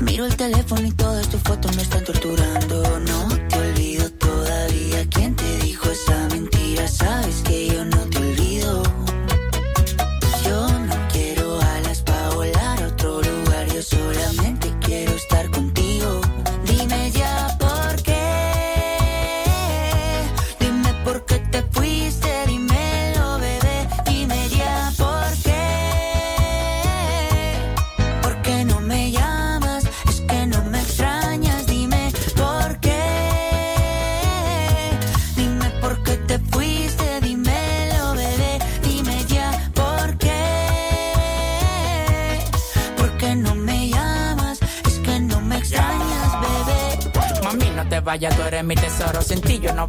Miro el teléfono y todas tus fotos me están torturando. No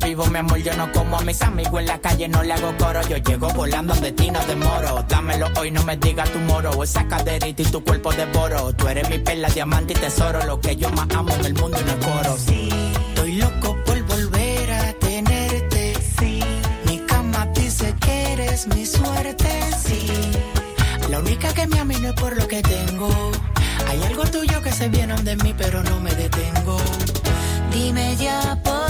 vivo, mi amor, yo no como a mis amigos en la calle, no le hago coro. Yo llego volando de ti, no demoro. Dámelo hoy, no me digas tu moro. Esa caderita y tu cuerpo devoro. Tú eres mi perla, diamante y tesoro. Lo que yo más amo en el mundo y no es coro. Sí, estoy loco por volver a tenerte. Sí, mi cama dice que eres mi suerte. Sí, la única que me ama no es por lo que tengo. Hay algo tuyo que se viene de mí, pero no me detengo. Dime ya por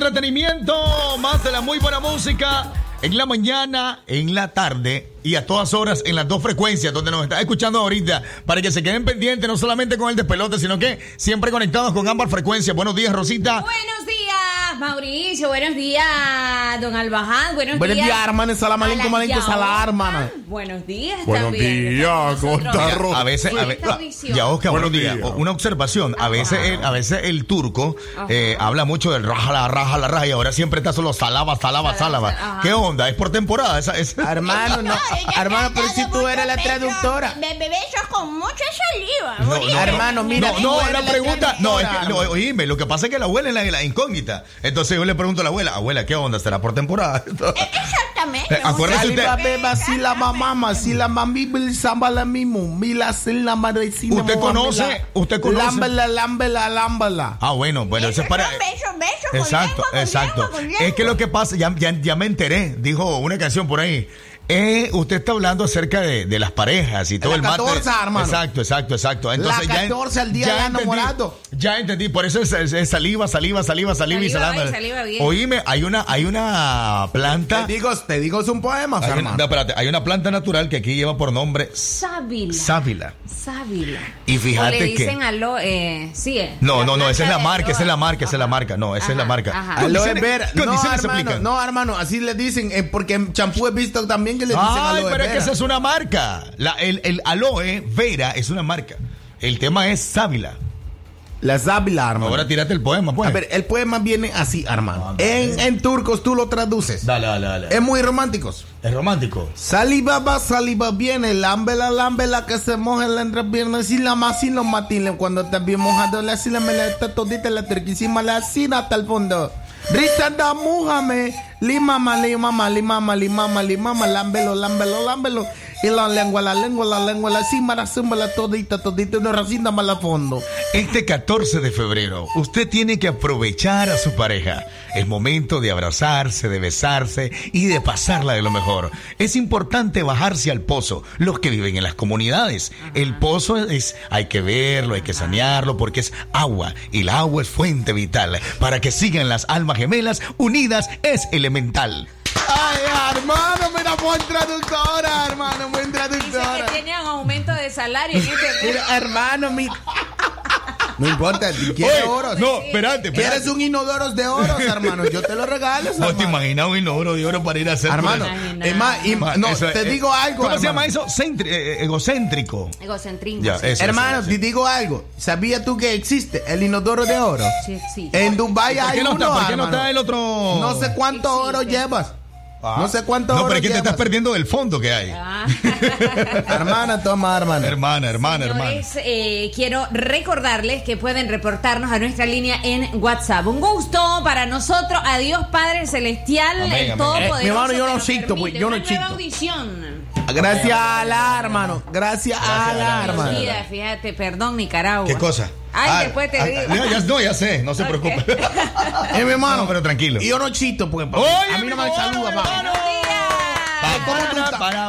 entretenimiento, más de la muy buena música en la mañana, en la tarde y a todas horas en las dos frecuencias donde nos está escuchando ahorita para que se queden pendientes no solamente con el despelote, sino que siempre conectados con ambas frecuencias. Buenos días, Rosita. Buenos días, Mauricio. Buenos días, don Albaján. Buenos, Buenos días, hermana. Salam aleikum, aleikum, salam, Yaoca. hermana. Buenos días Buenos también. días, Está con ¿cómo nosotros. está, Ro- A veces, a ve- Esta audición. ya Oscar, buenos días. días. Una observación. A veces, el, a veces el turco eh, habla mucho del raja la raja la raja y ahora siempre está solo salaba, salaba, salaba. ¿Qué onda? ¿Es por temporada? Esa, esa- Hermano, no. Hermano, pero si tú eres la traductora. Me bebé eso con mucha saliva. No, Mauricio. no, Hermano, mira, no, no, la pregunta, no, es que, traductora, no, oíme, lo que pasa es que la abuela es la, la incógnita. Entonces yo le pregunto a la abuela, abuela, ¿qué onda? ¿Será por temporada? Exactamente. Eh, acuérdese usted- Saliva beba, si la mamá, si la mami, la mismo, mila, si la madre, si ¿Usted conoce? ¿Usted conoce? Lámbala, lámbala, lámbala. Ah, bueno, bueno, eso es para... Beso, beso, con Exacto, lengua, con exacto. Es que lo que pasa, ya, ya, ya me enteré, dijo una canción por ahí. Eh, usted está hablando acerca de, de las parejas y todo La el mate. 14, hermano. Exacto, exacto, exacto. Entonces, La ya en- 14 al día ya de entendí, enamorado. Ya entendí, por eso es, es- es saliva, saliva, saliva, saliva, y Saliva bien. Oíme, hay una, hay una planta. Te digo, te digo, es un poema, Hay hermano. no, espérate, hay una planta natural que aquí lleva por nombre Sábila. sábila. Sábila. Y fíjate o le que- dicen alo, eh, sí. eh, No, no, no, esa es la marca, esa es la marca, esa es la marca. No, esa es la marca. ajá. Aloe vera. No, hermano, no, hermano, así le dicen, eh, porque en champú he visto también que le dicen Ay, aloe pero es que vera. esa es una marca. La- el, el aloe vera es una marca. El tema es sábila. La sábila, hermano. Ahora tírate el poema, pues. A ver, el poema viene así, hermano. Ah, en, en turcos tú lo traduces. Dale, dale, dale. Es muy romántico. Es romántico. Saliva va, saliva viene, lámbela, lámbela que se moje la entrepierna, si la más sin los matines, cuando está bien mojado la sila me la está todita la terquísima la sina hasta el fondo. Risada Muhammad, lima lima lima lima lima mama lambelo lambelo lambelo. Y la lengua, la lengua, la lengua, la cima, la cima, la todita, todita, una racina más a fondo. Este 14 de febrero, usted tiene que aprovechar a su pareja. Es momento de abrazarse, de besarse y de pasarla de lo mejor. Es importante bajarse al pozo, los que viven en las comunidades. El pozo es, hay que verlo, hay que sanearlo porque es agua y el agua es fuente vital. Para que sigan las almas gemelas unidas es elemental. Ay, hermano, mira, buen traductora, hermano, buen Dice traductora. que tienen aumento de salario en este Mira, hermano, mi... No importa, quieres Oye, oro. No, espérate, espérate. ¿Quieres un inodoro de oro, hermano? Yo te lo regalo, No te imaginas un inodoro de oro para ir a hacer Hermano, es más, no, eso te eh, digo algo, ¿Cómo se llama eso? Centri- eh, egocéntrico. Egocentrismo. Ya, sí. eso, Hermano, eso, te digo algo. ¿Sabías tú que existe el inodoro de oro? Sí, sí. En Dubai ¿Por hay qué no uno, está, por qué no hermano. está el otro? No sé cuánto Existe. oro llevas. Ah. No sé cuánto No, pero es que te estás perdiendo del fondo que hay. Ah. Hermana, toma, hermana. Hermana, hermana, hermana. Eh, quiero recordarles que pueden reportarnos a nuestra línea en WhatsApp. Un gusto para nosotros. Adiós, Padre Celestial, Amén, el amén. Todopoderoso. Eh, mi hermano, yo no nos chito, pues, yo no una nueva chito. audición. Gracias a la, hermano. Gracias a la, hermano. Mira, fíjate, perdón, Nicaragua. ¿Qué cosa? Ay, Ah, después te ah, digo. no, ya, no, ya sé, no se Ok. preocupe. Eh, mi hermano. No, pero tranquilo. Y yo no chito, pues. Oye, a mí no me saluda,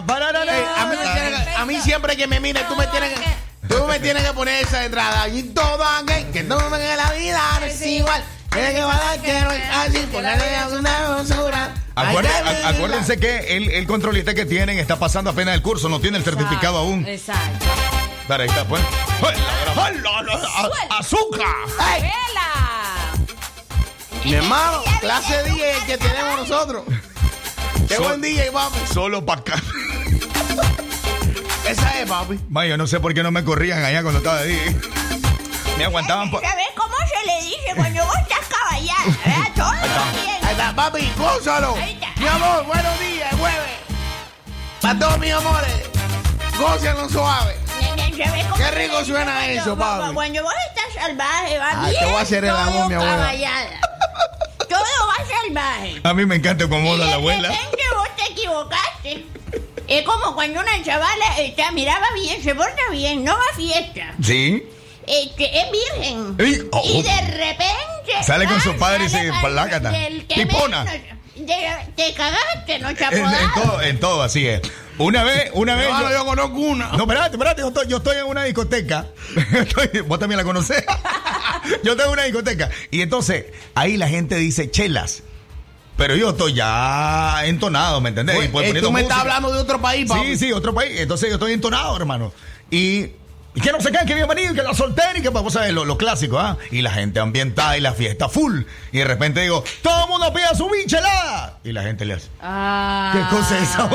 para, Ey, a, mí tienes siempre que me mires, tú me tienes que, tú me tienes que poner esa entrada. Y todo aquel que no me la vida no es igual. Tiene que valer que no es así, ponerle una basura. Acuérdense que el, el controlista que tienen está pasando apenas el curso, no tiene el certificado aún. Exacto. Dale, ahí está, pues. ¡Ay, la, la, la, a- ¡Azúcar! Mi hermano, clase 10 que tenemos nosotros. Qué So- buen día, papi. Solo para acá. Esa es, papi. Ma, yo no sé por qué no me corrían allá cuando estaba ahí. Me aguantaban por... ¿Sabes cómo se le dice cuando vos estás caballada? ¿Verdad? Todo bien. Ahí está, papi, gózalo. Mi amor, buenos días, jueves. Para todos mis amores, gózalo suave. ¿Sabes cómo Qué rico suena eso, cuando- papi. Cuando vos estás salvaje, va Ah, bien. te voy a hacer el amor, todo mi abuela. Todo va salvaje. A mí me encanta cómo de la abuela. repente vos te equivocaste. Es como cuando una chavala está, miraba bien, se porta bien, no va a fiesta. ¿Sí? Este, es virgen. Ey, oh. Y de repente. Sale con su padre y se que Tipona. Te cagaste, no En, chapodaste. en todo, en todo, así es. Una vez, una vez. Yo- yo conozco una. No, espérate, espérate, yo estoy, yo estoy en una discoteca. Estoy- vos también la conocés. yo tengo una discoteca. Y entonces, ahí la gente dice chelas. Pero yo estoy ya entonado, ¿me entendés? Oye, Y pues eh, poniendo tú me estás hablando de otro país, papi. Sí, sí, otro país. Entonces yo estoy entonado, hermano. Y, y que no se caen, que bienvenido, que la soltera y que vamos a ver lo, lo clásico, ¿ah? Y la gente ambientada y la fiesta full. Y de repente digo, todo el mundo pida su bichelada. Y la gente le hace. ¿Qué cosa es esa?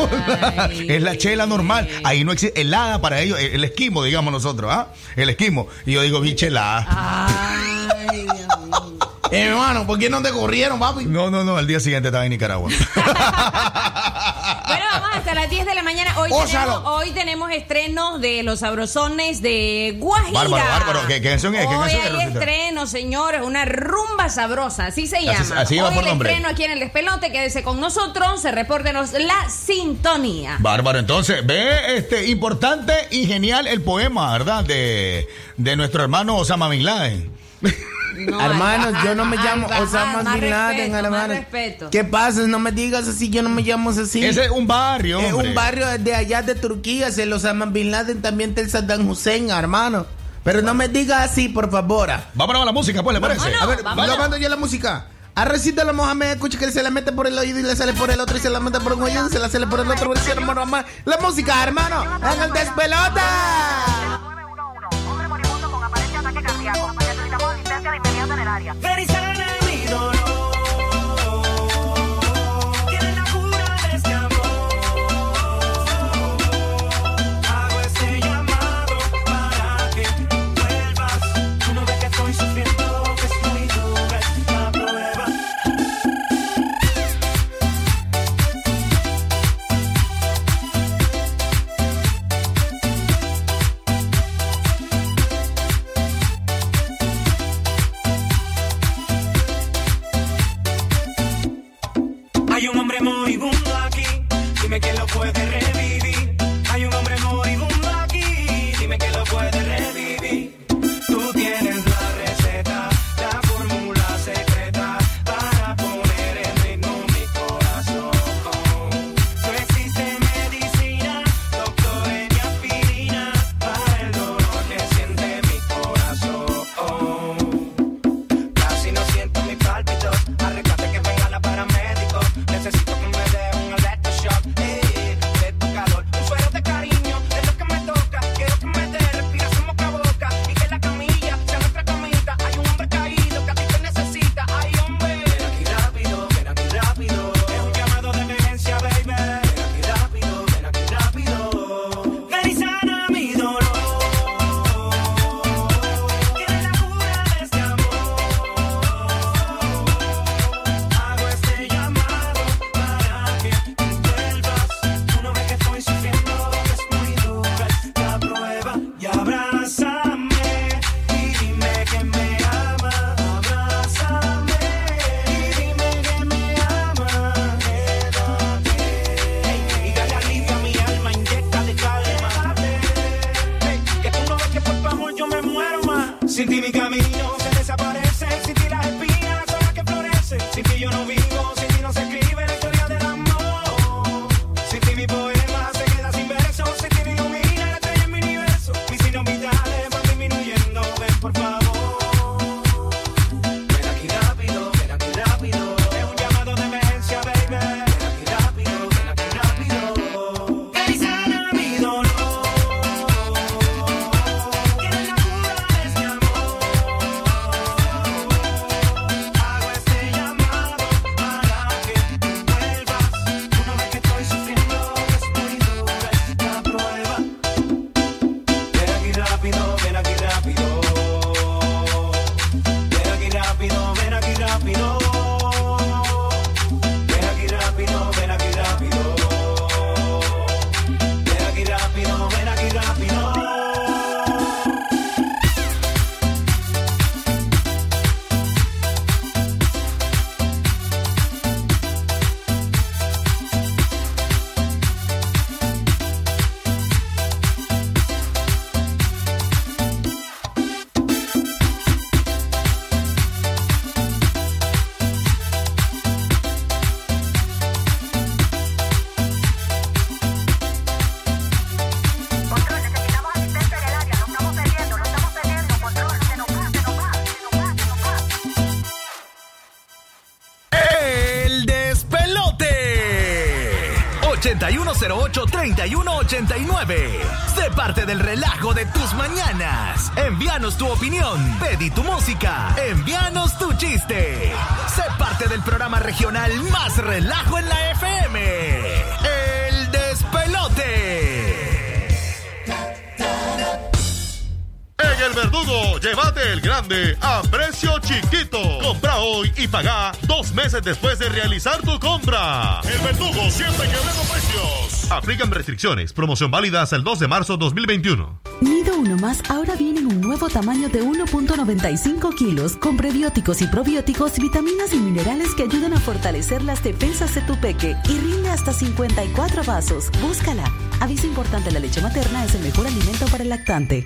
Ay. es la chela normal. Ahí no existe helada para ellos, el, el esquimo, digamos nosotros, ¿ah? El esquimo. Y yo digo bichelada. Ay, Dios mío. Eh, hermano, ¿por qué no te corrieron, papi? No, no, no, al día siguiente estaba en Nicaragua. Bueno, vamos hasta las 10 de la mañana. Hoy, Gózalo. tenemos, hoy tenemos estrenos de los sabrosones de Guajira. Bárbaro, bárbaro. ¿Qué- qué canción es? ¿Qué Hoy canción es, hay Rosita? estreno, señores. Una rumba sabrosa. Así se llama. así va hoy por el nombre. estreno aquí en el despelote. Quédese con nosotros. Se repórtenos la sintonía. Bárbaro, entonces, ve, este, importante y genial el poema, ¿verdad? De, de nuestro hermano Osama Bin Laden. No, hermano, al- yo no me llamo al- Osama más Bin Laden, hermano. respeto. ¿Qué pasa? No me digas así, yo no me llamo así. Ese es un barrio, Es hombre. un barrio de allá de Turquía, se los Osama Bin Laden, también del Saddam Hussein, hermano. Pero no me digas así, por favor. Vámonos a la música, pues, ¿le parece? Vámonos. A ver, vámonos. lo mando yo la música. Arrecita la Mohamed, escucha que él se la mete por el oído y le sale por el otro y se la mete por un oído y se la sale por el otro. la por- La música, hermano, en el despelota. Asistencia de. 8108-3189. Sé parte del relajo de tus mañanas. Envíanos tu opinión. Pedí tu música. Envíanos tu chiste. Sé parte del programa regional más relajo en la FM. El despelote. En el verdugo, llévate el grande a precio chiquito. Compra hoy y paga dos meses después de realizar tu compra. El verdugo siempre quebrando precios. Aplican restricciones. Promoción válida hasta el 2 de marzo 2021. Nido Uno Más ahora viene en un nuevo tamaño de 1.95 kilos con prebióticos y probióticos, vitaminas y minerales que ayudan a fortalecer las defensas de tu peque y rinde hasta 54 vasos. Búscala. Aviso importante, la leche materna es el mejor alimento para el lactante.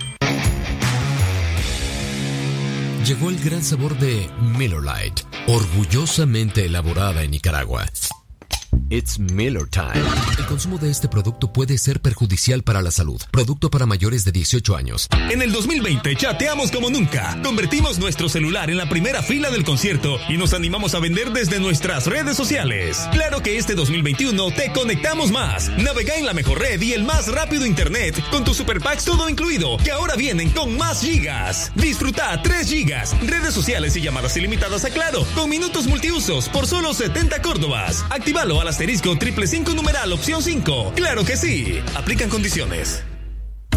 llegó el gran sabor de Miller Lite, orgullosamente elaborada en Nicaragua. It's Miller Time. El consumo de este producto puede ser perjudicial para la salud. Producto para mayores de 18 años. En el 2020 chateamos como nunca. Convertimos nuestro celular en la primera fila del concierto y nos animamos a vender desde nuestras redes sociales. Claro que este 2021 te conectamos más. Navega en la mejor red y el más rápido internet con tu super packs todo incluido, que ahora vienen con más gigas. Disfruta 3 gigas, redes sociales y llamadas ilimitadas a Claro, con minutos multiusos por solo 70 córdobas. Actívalo al asterisco triple 5 numeral opción 5. Claro que sí. Aplican condiciones.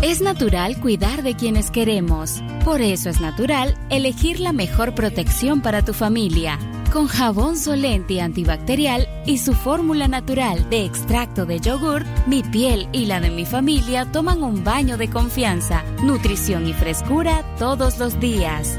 Es natural cuidar de quienes queremos. Por eso es natural elegir la mejor protección para tu familia. Con jabón Solenti antibacterial y su fórmula natural de extracto de yogur, mi piel y la de mi familia toman un baño de confianza, nutrición y frescura todos los días.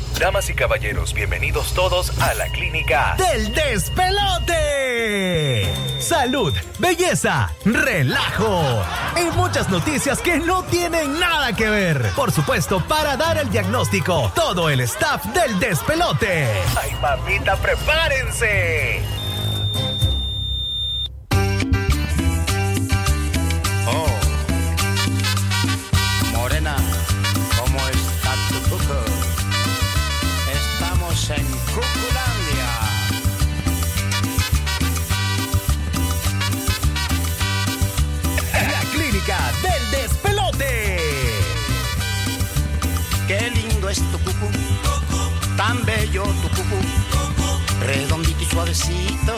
Damas y caballeros, bienvenidos todos a la clínica del despelote. Salud, belleza, relajo y muchas noticias que no tienen nada que ver. Por supuesto, para dar el diagnóstico, todo el staff del despelote. Ay, mamita, prepárense. Es tu cucu, tan bello tu cucu, redondito y suavecito.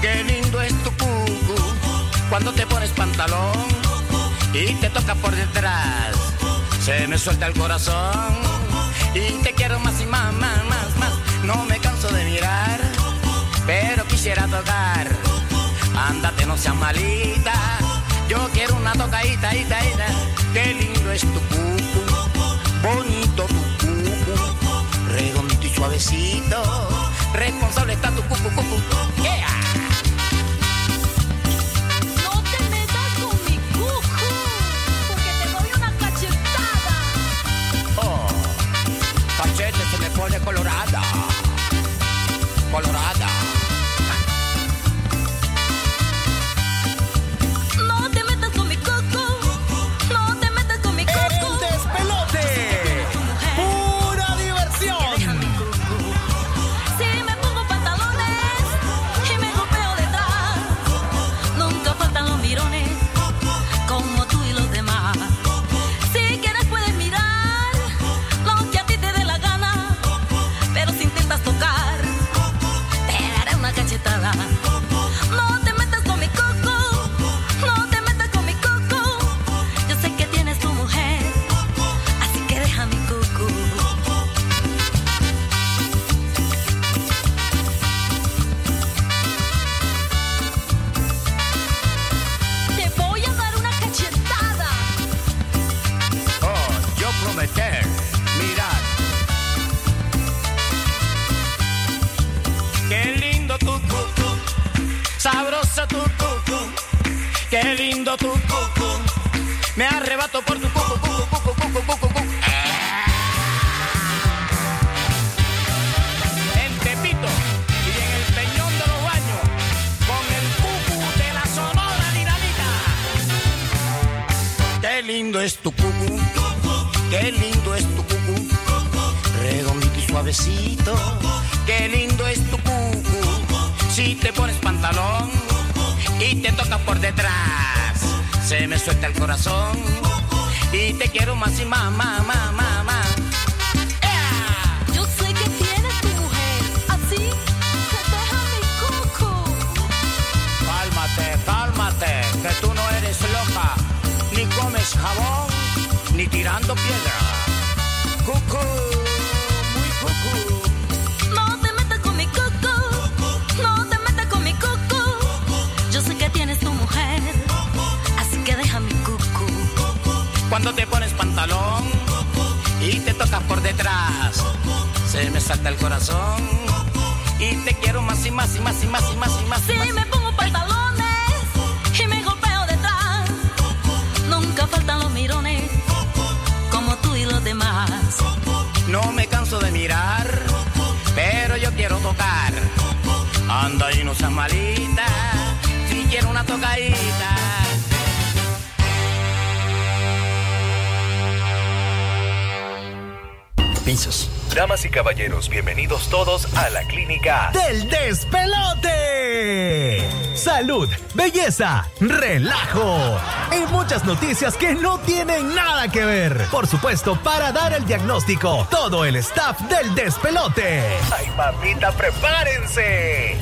Qué lindo es tu cucu, cuando te pones pantalón y te toca por detrás. Se me suelta el corazón y te quiero más y más, más, más, más. No me canso de mirar, pero quisiera tocar. Ándate, no seas malita. Yo quiero una tocadita, ita, ita. Qué lindo es tu cucu, bonito tu Responsable está tu cucu, cucu. Yeah. No te metas con mi cucu, porque te doy una cachetada. Oh, cachete se me pone colorada. Colorada. Es tu cucu, qué lindo es tu cucu, redondito y suavecito. Qué lindo es tu cucu, si te pones pantalón y te toca por detrás, se me suelta el corazón y te quiero más y más, más, más, más, más. Yo sé que tienes tu mujer, así que deja mi coco. Cálmate, cálmate, que tú no eres loca, comes jabón, ni tirando piedra. Cucú, muy cucú. No te metas con mi coco, no te metas con mi coco. Yo sé que tienes tu mujer, así que deja mi coco. Cuando te pones pantalón y te tocas por detrás, se me salta el corazón y te quiero más y más y más y más y más y más. y Si más. me No me canso de mirar, pero yo quiero tocar. Anda y no seas malita, si quiero una tocadita. Pisos. Damas y caballeros, bienvenidos todos a la clínica del despelote. Salud, belleza, relajo y muchas noticias que no tienen nada que ver. Por supuesto, para dar el diagnóstico, todo el staff del despelote. Ay, mamita, prepárense.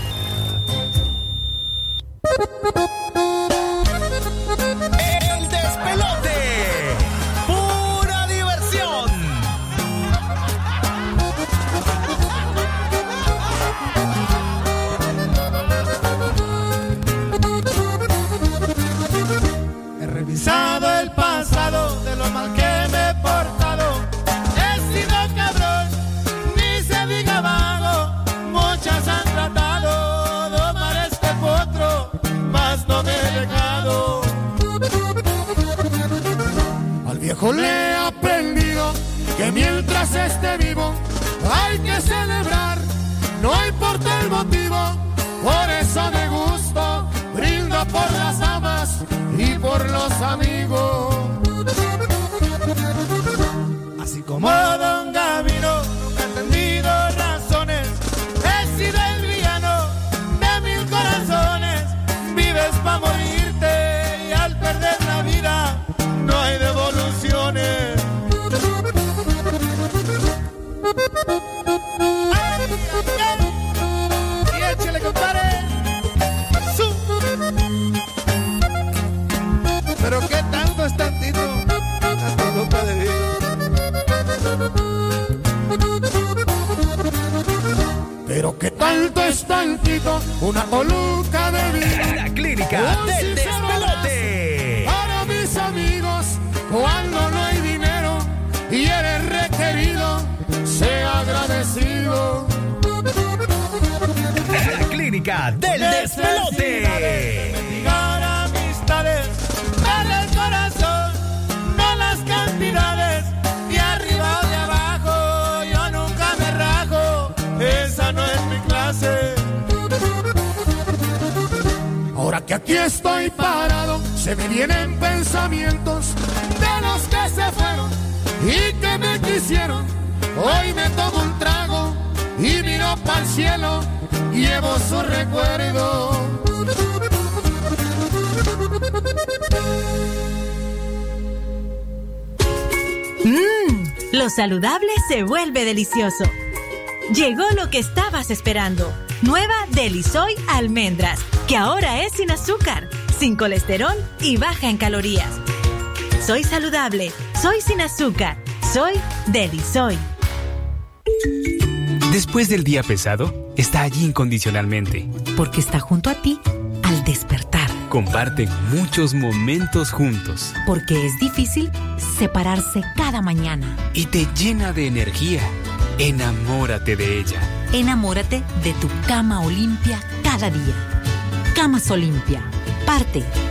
Mientras esté vivo hay que celebrar, no importa el motivo. Por eso me gusto, brindo por las amas y por los amigos. Una coluca que aquí estoy parado, se me vienen pensamientos de los que se fueron y que me quisieron. Hoy me tomo un trago y miro para el cielo, llevo su recuerdo. Mmm, lo saludable se vuelve delicioso. Llegó lo que estabas esperando. Nueva Delisoy Almendras, que ahora es sin azúcar, sin colesterol y baja en calorías. Soy saludable, soy sin azúcar, soy Delisoy. Después del día pesado, está allí incondicionalmente. Porque está junto a ti al despertar. Comparten muchos momentos juntos Porque es difícil separarse cada mañana. y te llena de energía. Enamórate de ella. Enamórate de tu cama Olimpia cada día. Camas Olimpia, parte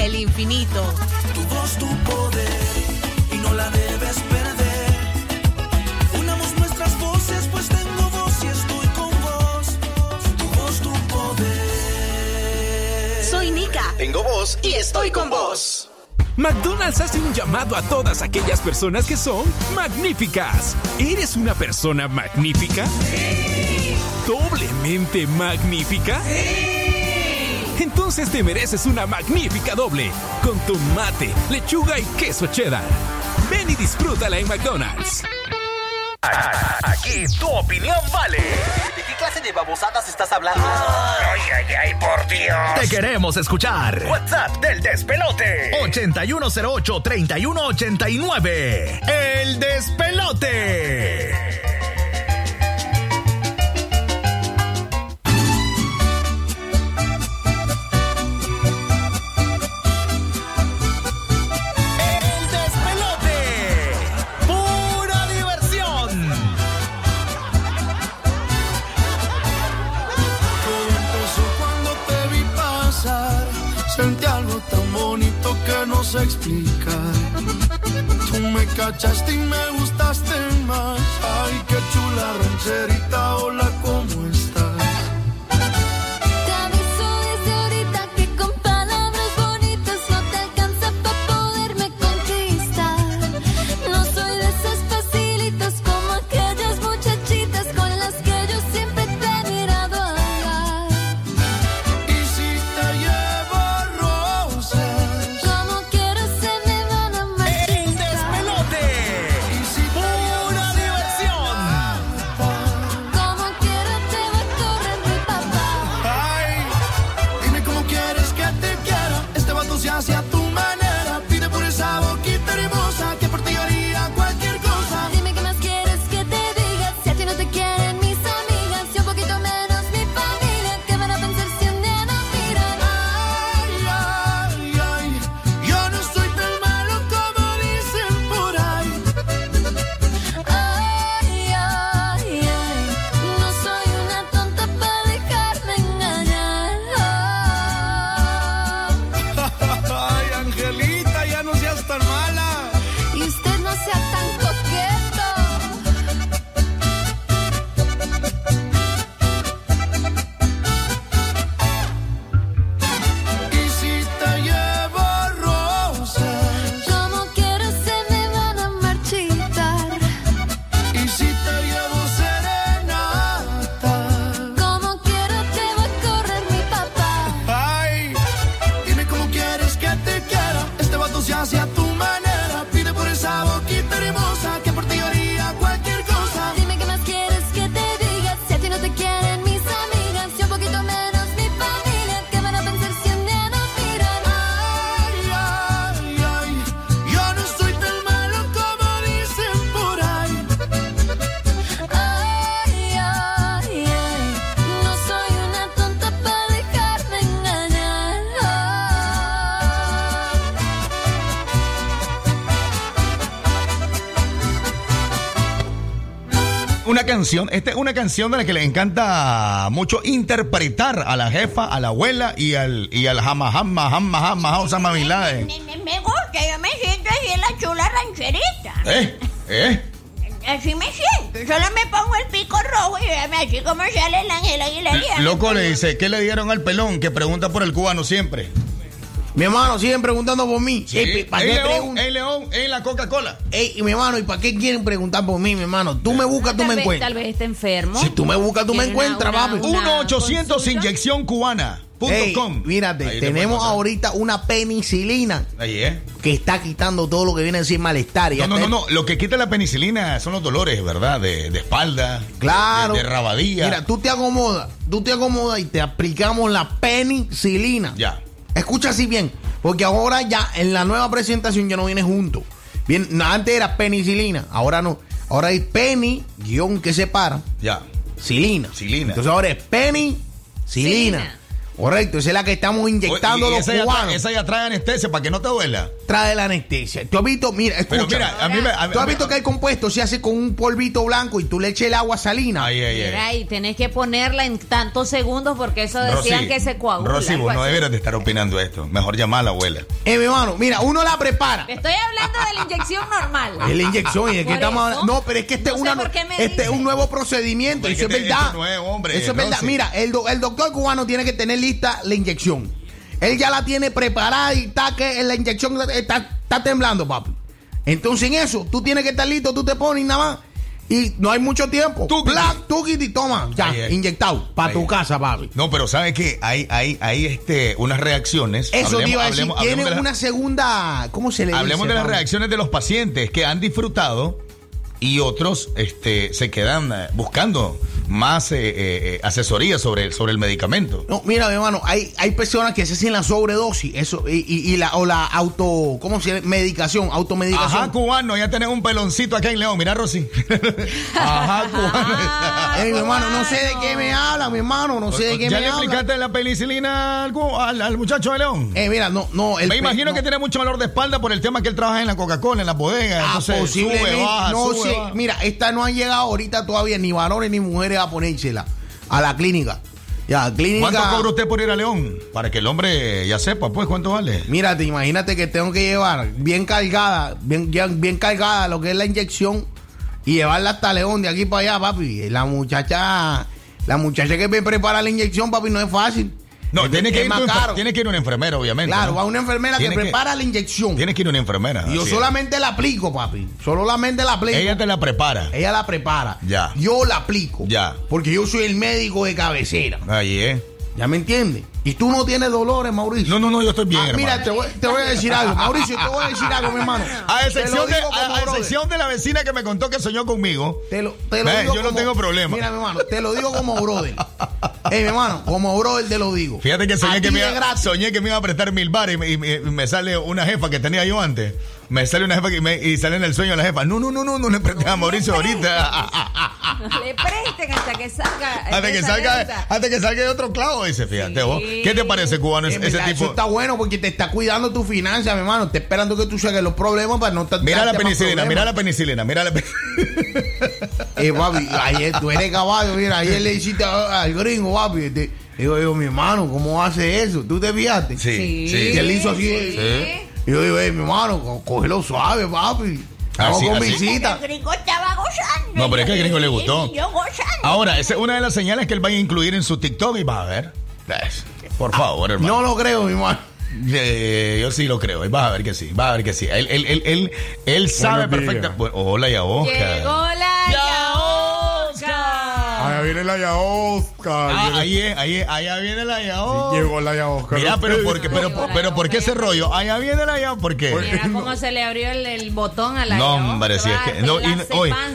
el infinito. Tu voz, tu poder, y no la debes perder. Unamos nuestras voces, pues tengo voz y estoy con vos. Tu voz, tu poder. Soy Nika. Tengo voz y estoy con vos. McDonald's hace un llamado a todas aquellas personas que son magníficas. ¿Eres una persona magnífica? ¿Doblemente magnífica? Entonces te mereces una magnífica doble con tomate, lechuga y queso cheddar. Ven y disfrútala en McDonald's. Aquí tu opinión vale. ¿De qué clase de babosadas estás hablando? Ay, ay, ay, por Dios. Te queremos escuchar. WhatsApp del despelote. 8108-3189. El despelote. No sé explicar. Tú me cachaste y me gustaste más. Ay, qué chula rancherita, hola, ¿cómo estás? Canción, esta es una canción de la que le encanta mucho interpretar a la jefa, a la abuela y al y al jama jama jama jama Osama Bin Laden. Me, me- me gusta, yo me siento así en la chula rancherita. ¿Eh? ¿Eh? Así me siento. Solo me pongo el pico rojo y así como sale el ángel Aguilar. Loco le dice, ¿qué le dieron al pelón? Que pregunta por el cubano siempre. Mi hermano, siguen preguntando por mí. Sí. Ey, ¿para Ey, qué León, preguntan? ey, León, en la Coca-Cola. Ey, y mi hermano, ¿y para qué quieren preguntar por mí, mi hermano? Tú me buscas, tú me vez, encuentras. tal vez esté enfermo. Si tú me buscas, tú me encuentras, papi. una 1-800 consulta. inyección cubana. mírate, Ahí tenemos ahorita una penicilina Ahí es. que está quitando todo lo que viene a decir malestar. y No, no, no, no. Lo que quita la penicilina son los dolores, ¿verdad? De, de espalda. Claro. De, de rabadilla. Mira, tú te acomodas, tú te acomodas y te aplicamos la penicilina. Ya. Escucha así bien, porque ahora ya en la nueva presentación ya no viene junto. Bien, no, antes era penicilina, ahora no. Ahora hay peni, guion que separa, Ya. silina. Silina. Entonces ahora es penicilina. Silina. Correcto, esa es la que estamos inyectando los esa cubanos. esa ya trae anestesia para que no te duela. Trae la anestesia. Tú has visto, mira, escucha. Pero mira, a mí me- a mí- tú has a visto que el compuesto se hace con un polvito blanco y tú le eches el agua salina. Ay, ay, ay. Mira, y tenés que ponerla en tantos segundos porque eso decían Rosy, que se coagula. Rosy, vos no así. deberías de estar opinando esto. Mejor llamar a la abuela. Eh, mi hermano, mira, uno la prepara. Te Estoy hablando de la inyección normal. Es la inyección y de qué Por estamos eso, hablando. No, pero es que este, no es una, este es un nuevo procedimiento. Eso es este- verdad. no es, Eso es verdad. Mira, el, do- el doctor cubano tiene que tener lista la inyección. Él ya la tiene preparada y está que la inyección está, está temblando, papi. Entonces en eso, tú tienes que estar listo, tú te pones nada más. Y no hay mucho tiempo. Tuquiti. Black, tuquiti, toma, ya, Ahí inyectado, para tu casa, papi. No, pero ¿sabes qué? Hay, hay, hay este, unas reacciones. Eso Hablemos- iba a decir, hablemos- tiene hablemos la- una segunda, ¿cómo se le dice? Hablemos de las papi? reacciones de los pacientes que han disfrutado y otros este, se quedan eh, buscando más eh, eh, eh, asesoría sobre, sobre el medicamento. No, mira, mi hermano, hay, hay personas que se hacen la sobredosis, eso, y, y- y la, o la auto, ¿cómo se llama? Medicación, automedicación. Ajá, cubano, ya tenés un peloncito acá en León. Mira, Rosy. Ajá, cubano. Ey, mi hermano, no sé de qué me habla, mi hermano, no sé de qué ¿Ya me le habla. aplicaste la penicilina al, al- al muchacho de León? Eh, mira, no, no. el Me imagino no. que tiene mucho dolor de espalda por el tema que él trabaja en la Coca-Cola, en la bodega. Ah, entonces, posiblemente. sube, baja, no sube, Mira, esta no han llegado ahorita todavía ni varones ni mujeres a ponérsela a la clínica. Ya, clínica. ¿Cuánto cobra usted por ir a León? Para que el hombre ya sepa, pues, ¿cuánto vale? Mírate, imagínate que tengo que llevar bien cargada, bien, bien, bien cargada lo que es la inyección y llevarla hasta León de aquí para allá, papi. La muchacha, la muchacha que me prepara la inyección, papi, no es fácil. No, tiene que, ir más caro. tiene que ir una enfermera, obviamente. Claro, ¿no? va una enfermera que prepara la inyección. Tiene que ir una enfermera. Yo es. solamente la aplico, papi. Solamente la aplico. Ella te la prepara. Ella la prepara. Ya. Yo la aplico. Ya. Porque yo soy el médico de cabecera. Ahí es. ¿Ya me entiendes? Y tú no tienes dolores, Mauricio. No, no, no, yo estoy bien, Ah, hermano. Mira, te voy, te voy a decir algo. Mauricio, te voy a decir algo, mi hermano. A excepción, de, a- a excepción de la vecina que me contó que soñó conmigo. Te lo, te lo digo yo no tengo problema. Mira, mi hermano, te lo digo como brother. Ey, mi hermano, como brother te lo digo. Fíjate que soñé que, me iba, gratis. soñé que me iba a prestar mil bares y, y me sale una jefa que tenía yo antes. Me sale una jefa que me- y sale en el sueño la jefa. No, no, no, no, no le prestes a Mauricio ahorita. No le presten hasta que salga. Hasta que salga, hasta que salga de otro clavo, dice, fíjate vos. ¿Qué te parece, cubano, ese, ese verdad, Eso tipo? está bueno porque te está cuidando tu financia, mi hermano. Está esperando que tú saques los problemas para no estar Mira la penicilina, mira la penicilina, mira la penicilina. Eh, papi, ayer tú eres caballo, mira, ayer le hiciste al gringo, papi. Te- digo, digo, mi hermano, ¿cómo hace eso? ¿Tú te fijaste? Sí, sí. Y él hizo así. Sí. Y yo digo, eh, mi hermano, co- cógelo suave, papi. Vamos Así, con así. visita. El gringo estaba gozando. No, pero es que al gringo le gustó. Yo gozando. Ahora, esa es una de las señales que él va a incluir en su TikTok y va a ver. Por favor, hermano. No lo creo, mi hermano. Eh, yo sí lo creo. y Vas a ver que sí. Vas a ver que sí. Él, él, él, él, él sabe perfectamente. Hola, ya Oscar. Llegó la viene la ya Oscar. Ah, ahí es, ahí es, allá viene la ya Oscar. Llegó la ya Oscar. Mira, pero ¿por qué, pero, pero ¿por qué ese rollo? Allá viene la ya, ¿por qué? Mira cómo se le abrió el, el botón a la No, yaosca, hombre, si es que. No, y,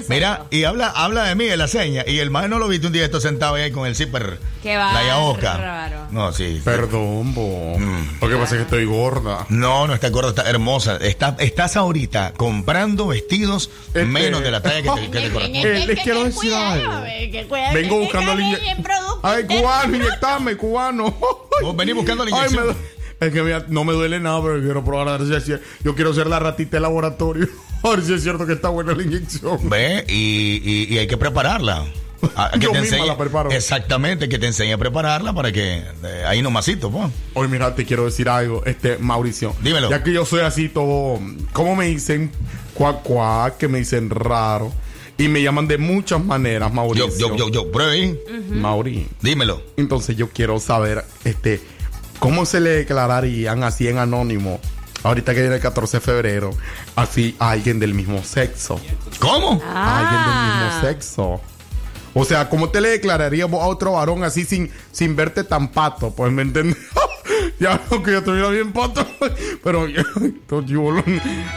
mira, y habla, habla de mí, de la seña. Y el más no lo viste un día esto sentado ahí con el zipper. Qué La ya Oscar. No, sí. Perdón, bo. Lo que pasa es que estoy gorda. No, no está gorda, está hermosa. Está, estás ahorita comprando vestidos Este- menos de la talla que te, que te corresponde. Eh, les quiero decir algo. Vengo buscando la inyección. Ay, cubano, inyectame, cubano. Vos venís buscando la Ay, inyección. me es que mira, no me duele nada, pero quiero probar a ver si es cier- Yo quiero ser la ratita de laboratorio. A ver si es cierto que está buena la inyección. Ve, y, y- y hay que prepararla. A- que Yo te misma enseñe- la preparo. Exactamente, que te enseñe a prepararla para que eh, ahí nomasito, pues. Oye, mira, te quiero decir algo, este, Mauricio. Dímelo. Ya que yo soy así todo, ¿cómo me dicen? Cuac, cuac, que me dicen raro. Y me llaman de muchas maneras, Mauricio. Yo, yo, yo, yo, pruebe ahí. Mauri. Dímelo. Entonces yo quiero saber, este, ¿cómo se le declararían así en anónimo? Ahorita que viene el 14 de febrero, así a alguien del mismo sexo. ¿Cómo? A alguien del Ah. mismo sexo. O sea, ¿cómo te le declararíamos a otro varón así sin, sin verte tan pato? Pues me entiendes. ya, aunque yo estuviera bien pato. Pero yo, yo lo-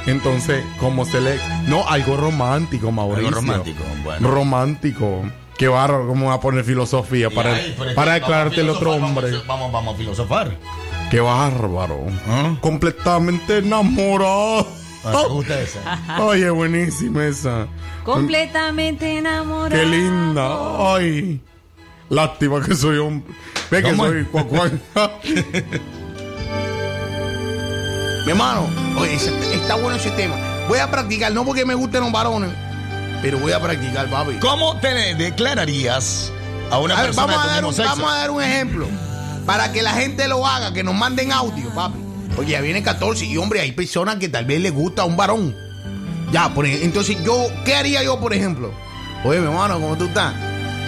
entonces, ¿cómo se le.? No, algo romántico, Mauricio. Algo romántico, bueno. Romántico. Qué bárbaro, ¿cómo va a poner filosofía para, para que declararte el otro hombre? Vamos, vamos, vamos a filosofar. Qué bárbaro. ¿Ah? Completamente enamorado. Ah, ¿Te gusta esa? Ay, es buenísima esa. Completamente enamorado. Qué linda. Ay. Lástima que soy hombre. Ve que soy cuacuán. Mi hermano, oye, está bueno ese tema. Voy a practicar, no porque me gusten los varones, pero voy a practicar, papi. ¿Cómo te le declararías a una A ver, persona vamos, a dar un, sexo? vamos a dar un ejemplo. Para que la gente lo haga, que nos manden audio, papi. Oye, ya viene 14 y hombre, hay personas que tal vez les gusta un varón. Ya, por entonces yo, ¿qué haría yo, por ejemplo? Oye, mi hermano, ¿cómo tú estás?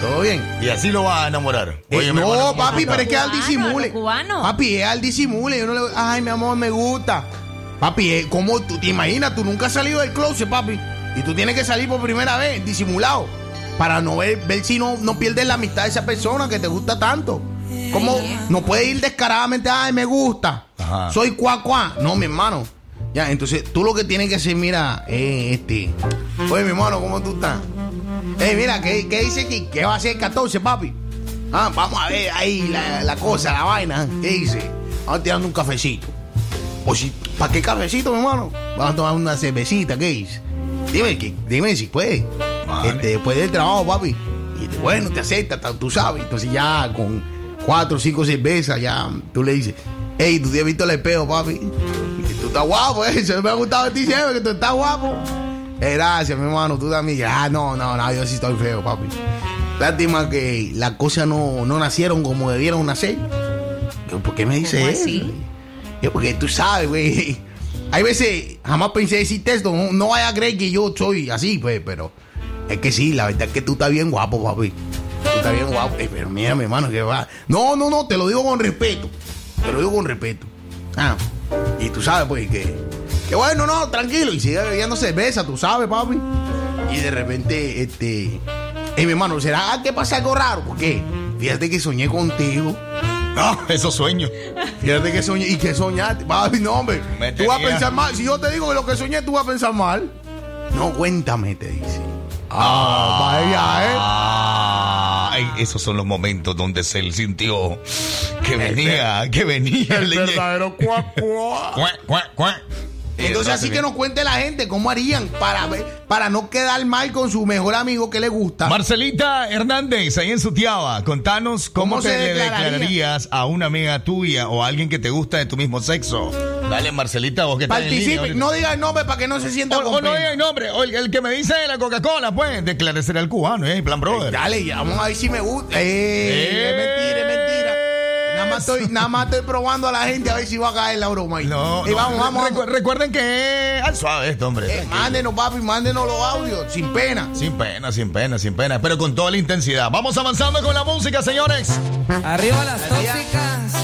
¿Todo bien? Y así lo vas a enamorar. Eh, Oye, mi no, hermano, ¿cómo papi, pero es que al disimule. cubano. Papi, es al disimule. Yo no le ay, mi amor, me gusta. Papi, es como tú te imaginas, tú nunca has salido del closet, papi. Y tú tienes que salir por primera vez, disimulado. Para no ver, ver si no, no pierdes la amistad de esa persona que te gusta tanto. Como no puedes ir descaradamente, ay, me gusta. Ajá. Soy cuá cuá. No, mi hermano. Ya, entonces tú lo que tienes que hacer, mira, eh, este. Oye, mi hermano, ¿cómo tú estás? Eh, mira, ¿qué, qué dice aquí? ¿Qué va a ser el 14, papi? Ah, vamos a ver ahí la, la cosa, la vaina. ¿Qué dice? Vamos tirando un cafecito. O si, ¿para qué cafecito, mi hermano? Vamos a tomar una cervecita, ¿qué dice? Dime, que- dime si puede. Este, después del trabajo, papi. Y te- bueno, te acepta, ta- tú sabes. Entonces ya con cuatro o cinco cervezas, ya tú le dices, hey, tú te has visto el espejo, papi. Y tú estás guapo, eh. Se me ha gustado de ti siempre, que tú estás guapo. Eh, gracias, mi hermano, tú también. Ah, no, no, no, yo sí estoy feo, papi. Lástima que las cosas no, no nacieron como debieron nacer. Yo, ¿Por qué me dice ¿Cómo eso? Yo, porque tú sabes, güey. Hay veces, jamás pensé decirte esto. No, no vaya a creer que yo soy así, pues, pero es que sí, la verdad es que tú estás bien guapo, papi. Tú estás bien guapo. Eh, pero mira, mi hermano, que va. No, no, no, te lo digo con respeto. Te lo digo con respeto. Ah, y tú sabes, pues, que, que bueno, no, tranquilo. Y sigue bebiendo cerveza, tú sabes, papi. Y de repente, este. Eh, mi hermano, ¿será que pasa algo raro? Porque fíjate que soñé contigo. No, esos sueños. Fíjate que soñé. ¿Y que soñaste? Papi, no, hombre. Me Tú vas a pensar mal. Si yo te digo que lo que soñé, tú vas a pensar mal. No, cuéntame, te dice. Ah, vaya, ¿eh? Ay, esos son los momentos donde se sintió que venía, que venía El leñe- verdadero cuac, cuac. Cuac, cuac, cuac. Entonces, así que nos cuente la gente cómo harían para, para no quedar mal con su mejor amigo que le gusta. Marcelita Hernández, ahí en Sutiaba, contanos cómo, ¿Cómo te se le declararía? declararías a una amiga tuya o a alguien que te gusta de tu mismo sexo. Dale, Marcelita, vos que Participe, no diga el nombre para que no se sienta O, o no diga el nombre, o el, el que me dice la Coca-Cola, pues, declarecer al cubano, eh, plan brother. Dale, ya, vamos a ver si me gusta. Eh, es mentira, es mentira. Nada más, estoy, nada más estoy probando a la gente a ver si va a caer la broma. ahí. No, Y no, vamos, vamos, recu- vamos. Recuerden que al suave esto, hombre. Eh, mándenos, papi, mándenos los audios, sin pena. Sin pena, sin pena, sin pena, pero con toda la intensidad. Vamos avanzando con la música, señores. Arriba las tóxicas.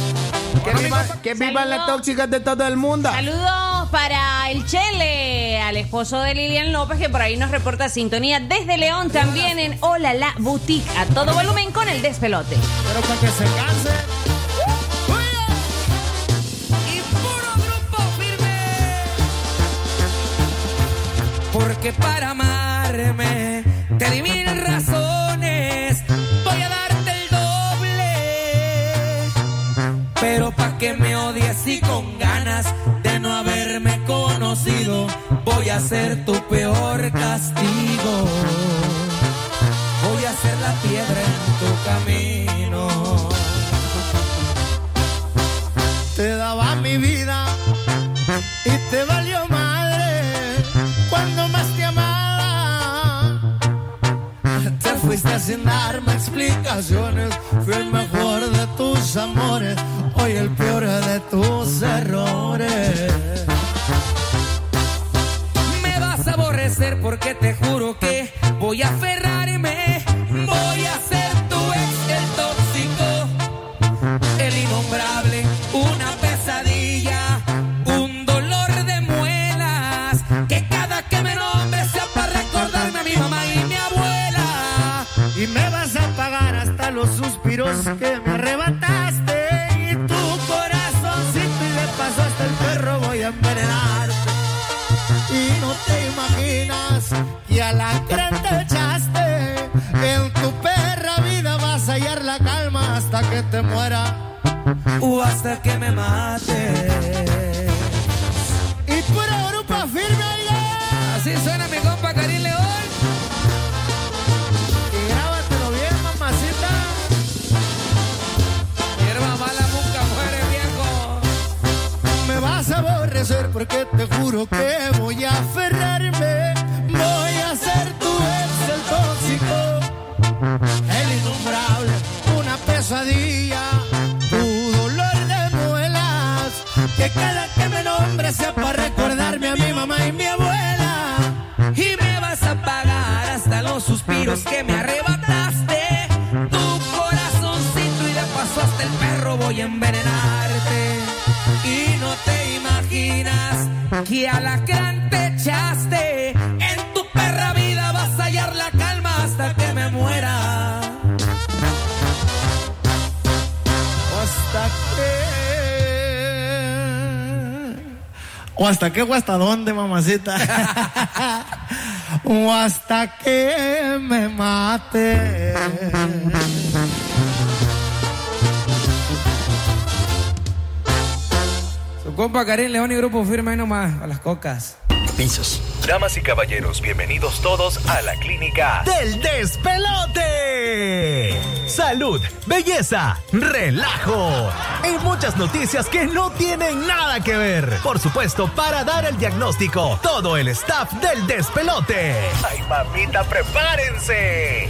Que viva, que vivan las tóxicas de todo el mundo. Saludos para el Chele, al esposo de Lilian López, que por ahí nos reporta sintonía desde León, también en Hola la Boutique, a todo volumen con el despelote. Pero para que se canse. Porque para amarme te di mil razones. Voy a darte el doble. Pero pa' que me odies y con ganas de no haberme conocido, voy a ser tu peor castigo. Voy a ser la piedra en tu camino. Sin darme explicaciones. Fui el mejor de tus amores. Hoy el peor de tus errores. Me vas a aborrecer porque te juro muera. O hasta que me mate. Y pura grupo firme, oiga. Así suena mi compa Karim León. Y grábatelo bien, mamacita. Hierba mala nunca muere viejo. Me vas a aborrecer porque te juro que a la gran te echaste. En tu perra vida vas a hallar la calma hasta que me muera. Hasta que. ¿O hasta qué o hasta dónde, mamacita? o hasta que me mate. Compa Karim León y Grupo Firme ahí nomás, a las cocas. Pisos. Damas y caballeros, bienvenidos todos a la clínica del despelote. Salud, belleza, relajo y muchas noticias que no tienen nada que ver. Por supuesto, para dar el diagnóstico, todo el staff del despelote. Ay, mamita, prepárense.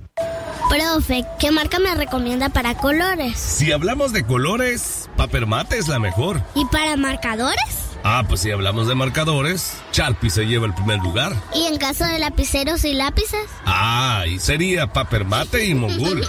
Profe, ¿qué marca me recomienda para colores? Si hablamos de colores, Papermate es la mejor. ¿Y para marcadores? Ah, pues si hablamos de marcadores, Sharpie se lleva el primer lugar. ¿Y en caso de lapiceros y lápices? Ah, y sería Papermate y Mogul.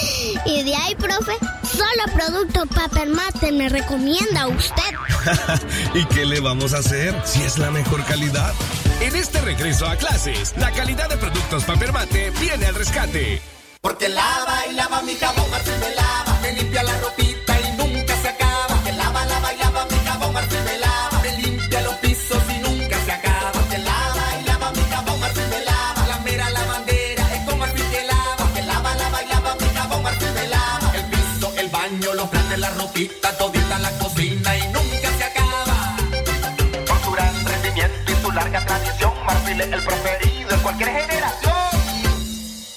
y de ahí, profe, solo producto Papermate me recomienda usted. ¿Y qué le vamos a hacer si es la mejor calidad? En este regreso a clases, la calidad de productos Papermate viene al rescate. Porque lava y lava mi jabón, Marfil me lava. Me limpia la ropita y nunca se acaba. Porque lava, lava y lava mi jabón, Marfil me lava. Me limpia los pisos y nunca se acaba. Porque lava y lava mi jabón, Marfil me lava. La mera lavandera es con Marfil que lava. Porque lava, lava y lava mi jabón, Marfil me lava. El piso, el baño, los platos, la ropita, todita la cocina y nunca se acaba. Por su gran rendimiento y su larga tradición, Marfil es el preferido en cualquier generación.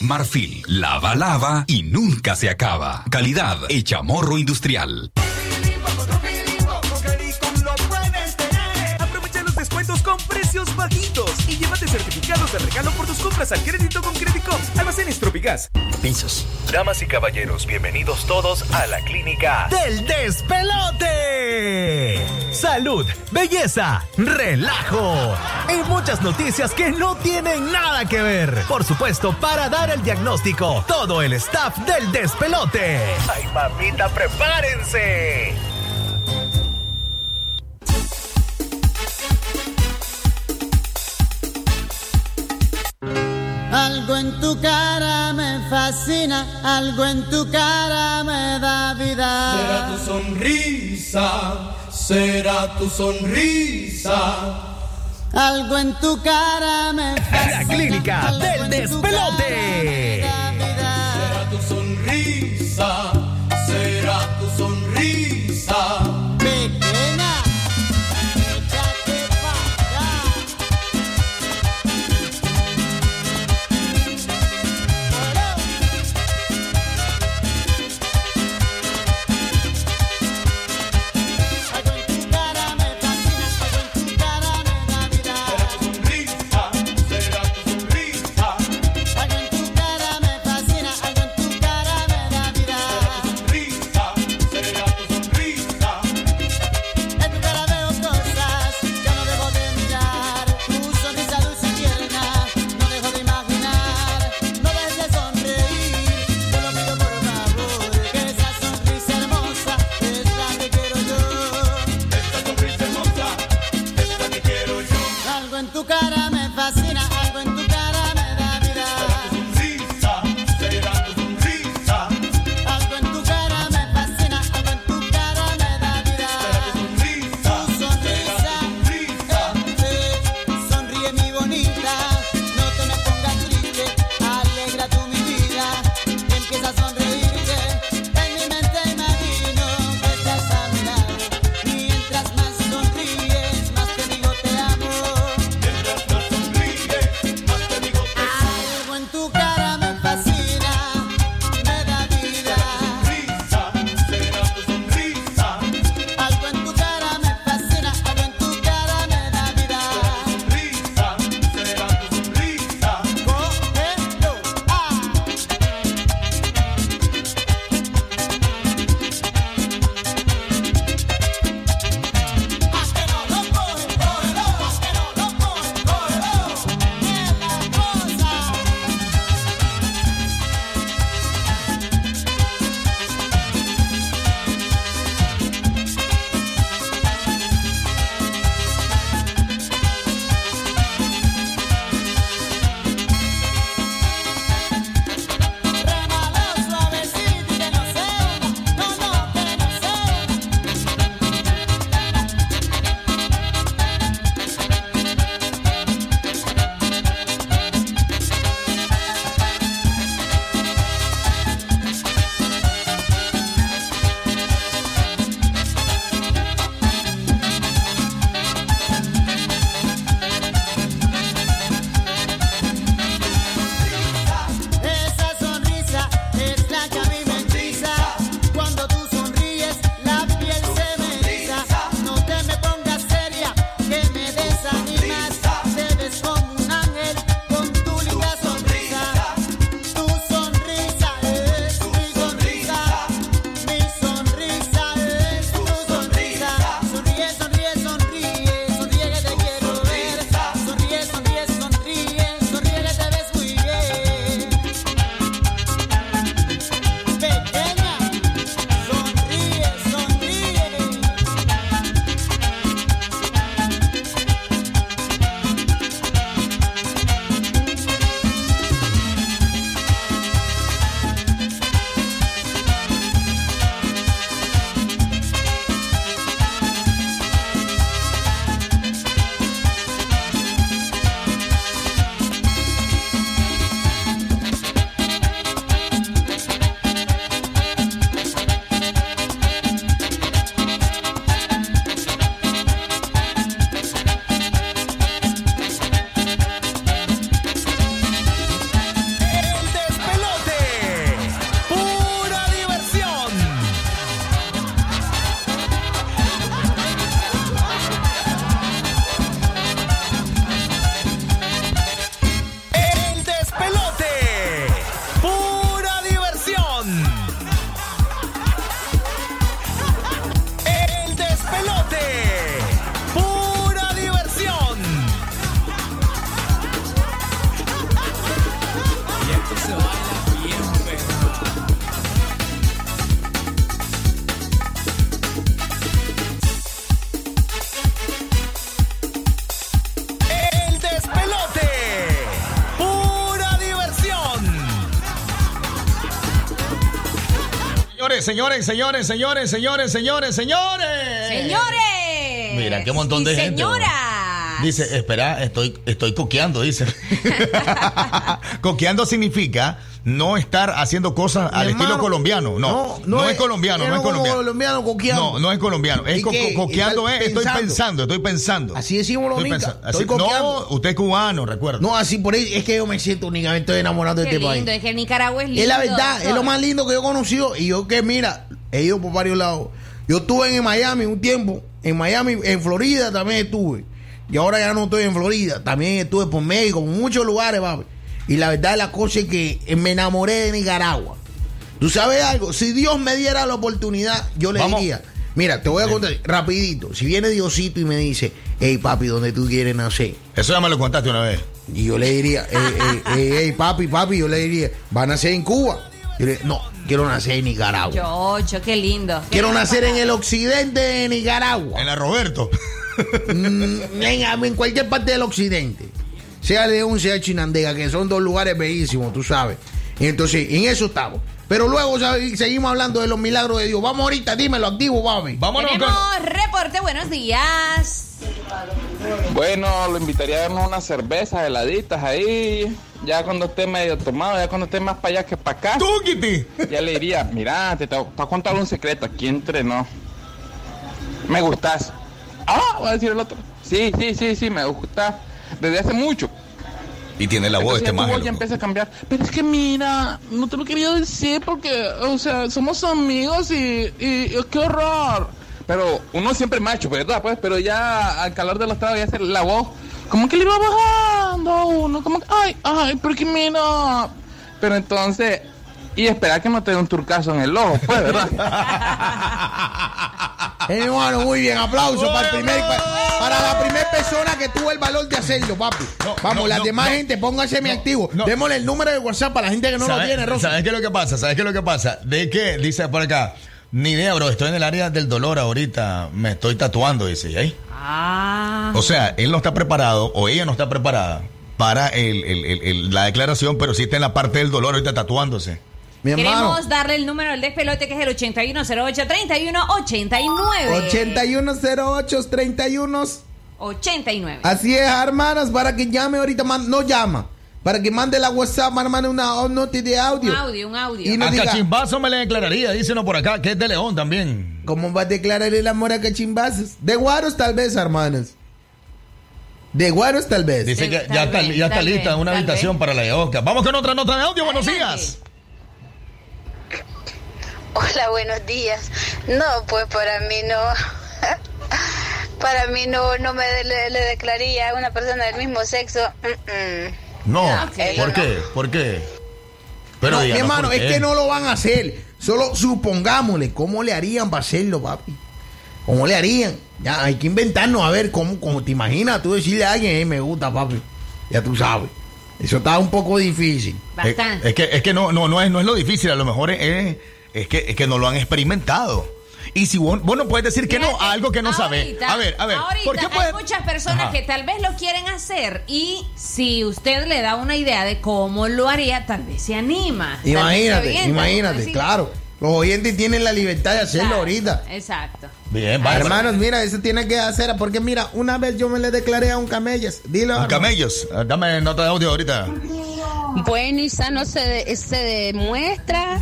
Marfil, lava, lava y nunca se acaba. Calidad hecha morro industrial. De regalo por tus compras al crédito con Credicom. Almacenes Tropigas. Pisos. Damas y caballeros, bienvenidos todos a la clínica del despelote. Salud, belleza, relajo y muchas noticias que no tienen nada que ver. Por supuesto, para dar el diagnóstico, todo el staff del despelote. Ay, mamita, prepárense. Algo en tu cara me fascina, algo en tu cara me da vida. Será tu sonrisa, será tu sonrisa. Algo en tu cara me fascina. La clínica algo del en tu despelote. Señores, señores, señores, señores, señores, señores, señores. Señores. Mira, qué montón de gente. Señora. Dice, espera, estoy, estoy coqueando, dice. coqueando significa no estar haciendo cosas al estilo colombiano. No, no, es, colombiano, no es colombiano. colombiano coqueando. No, no es colombiano. Es ¿Y co- qué? coqueando ¿Estás es, estoy pensando? estoy pensando. Así decimos los Estoy no, usted es cubano, recuerda. No, así por ahí es que yo me siento únicamente estoy enamorado de Qué este país. lindo, es que Nicaragua es lindo. Es la verdad, es lo más lindo que yo he conocido. Y yo que, mira, he ido por varios lados. Yo estuve en Miami un tiempo. En Miami, en Florida también estuve. Y ahora ya no estoy en Florida. También estuve por México, en muchos lugares, papi. Y la verdad, la cosa es que me enamoré de Nicaragua. ¿Tú sabes algo? Si Dios me diera la oportunidad, yo le Vamos. diría, mira, te voy a contar rapidito. Si viene Diosito y me dice, hey papi, ¿dónde tú quieres nacer? Eso ya me lo contaste una vez. Y yo le diría, hey, hey, papi, papi, yo le diría, ¿va a nacer en Cuba? Yo le no, quiero nacer en Nicaragua. Chocho, qué lindo. Qué Quiero lindo nacer en el occidente de Nicaragua. En la Roberto. Mm, en, en cualquier parte del occidente. Sea León, sea Chinandega, que son dos lugares bellísimos, tú sabes. Y entonces, en eso estamos. Pero luego ¿sabes? seguimos hablando de los milagros de Dios. Vamos ahorita, dímelo, activo, papi. Vámonos Tenemos reporte, buenos días. Bueno, lo invitaría a darnos unas cervezas heladitas ahí. Ya cuando esté medio tomado, ya cuando esté más para allá que para acá. Ya le diría, mira, te, te voy a contar un secreto aquí entre no. Me gustas. Ah, va a decir el otro. Sí, sí, sí, sí, me gusta. Desde hace mucho. Y tiene la voz Entonces este más. voz ya empieza a cambiar. Pero es que mira, no te lo quería decir porque, o sea, somos amigos y, y, y qué horror. Pero uno siempre macho, ¿verdad? Pues, pero ya al calor de los tragos ya hace la voz, como que le va bajando a uno, como que, ay, ay, porque mira. Pero entonces, y esperar que no te dé un turcazo en el ojo, pues, ¿verdad? Hermano, muy bien, aplauso para, el primer, pa- para la primera persona que tuvo el valor de hacerlo, papi. Vamos, no, las no, demás no. gente, pónganse mi activo. Démosle el número de WhatsApp para la gente que no lo ¿Sabes- tiene, Rosa. ¿Sabes qué es lo que pasa? ¿Sabes qué es lo que pasa? De que, dice por acá, ni idea, bro, estoy en el área del dolor ahorita, me estoy tatuando, dice, ¿y ahí? Ah. O sea, él no está preparado o ella no está preparada para el- el- el- el- la declaración, pero sí está en la parte del dolor ahorita tatuándose. Mi Queremos darle el número del despelote que es el 8108-3189. 8108 31 89. Así es, hermanas, para que llame ahorita, man- no llama. Para que mande la WhatsApp, mande una un noti de audio. Un audio, un audio. Y no a diga- Cachimbazo me le declararía, dice uno por acá, que es de León también. ¿Cómo va a declarar el amor a cachimbazos? De guaros tal vez, hermanas. De guaros tal vez. Dice que ya está, ya está lista una habitación para la de Oscar. Vamos con otra nota de audio, buenos días. Hola, buenos días. No, pues para mí no. Para mí no, no me le, le declararía a una persona del mismo sexo. mm, mm. No, ¿por no. qué? ¿Por qué? Pero no, mi hermano, es que no lo van a hacer. Solo supongámosle cómo le harían para hacerlo, papi. ¿Cómo le harían? Ya hay que inventarnos a ver cómo, cómo te imaginas tú decirle a alguien, "Ey, me gusta, papi. Ya tú sabes. Eso está un poco difícil. Es, es que, es que no, no, no, es, no es lo difícil, a lo mejor es, es, que, es que no lo han experimentado. Y si vos, vos no puedes decir que no a algo que no sabes. A ver, a ver, ahorita ¿por qué hay muchas personas Ajá. que tal vez lo quieren hacer y si usted le da una idea de cómo lo haría, tal vez se anima. se Imagínate, avienta, imagínate, claro. Los oyentes tienen la libertad de hacerlo ahorita. Exacto. Bien, Ah, Hermanos, mira, eso tiene que hacer, porque mira, una vez yo me le declaré a un camellas. Dilo. Hermano. Camellos, ah, dame nota de audio ahorita. Bueno y sano se, de- se demuestra,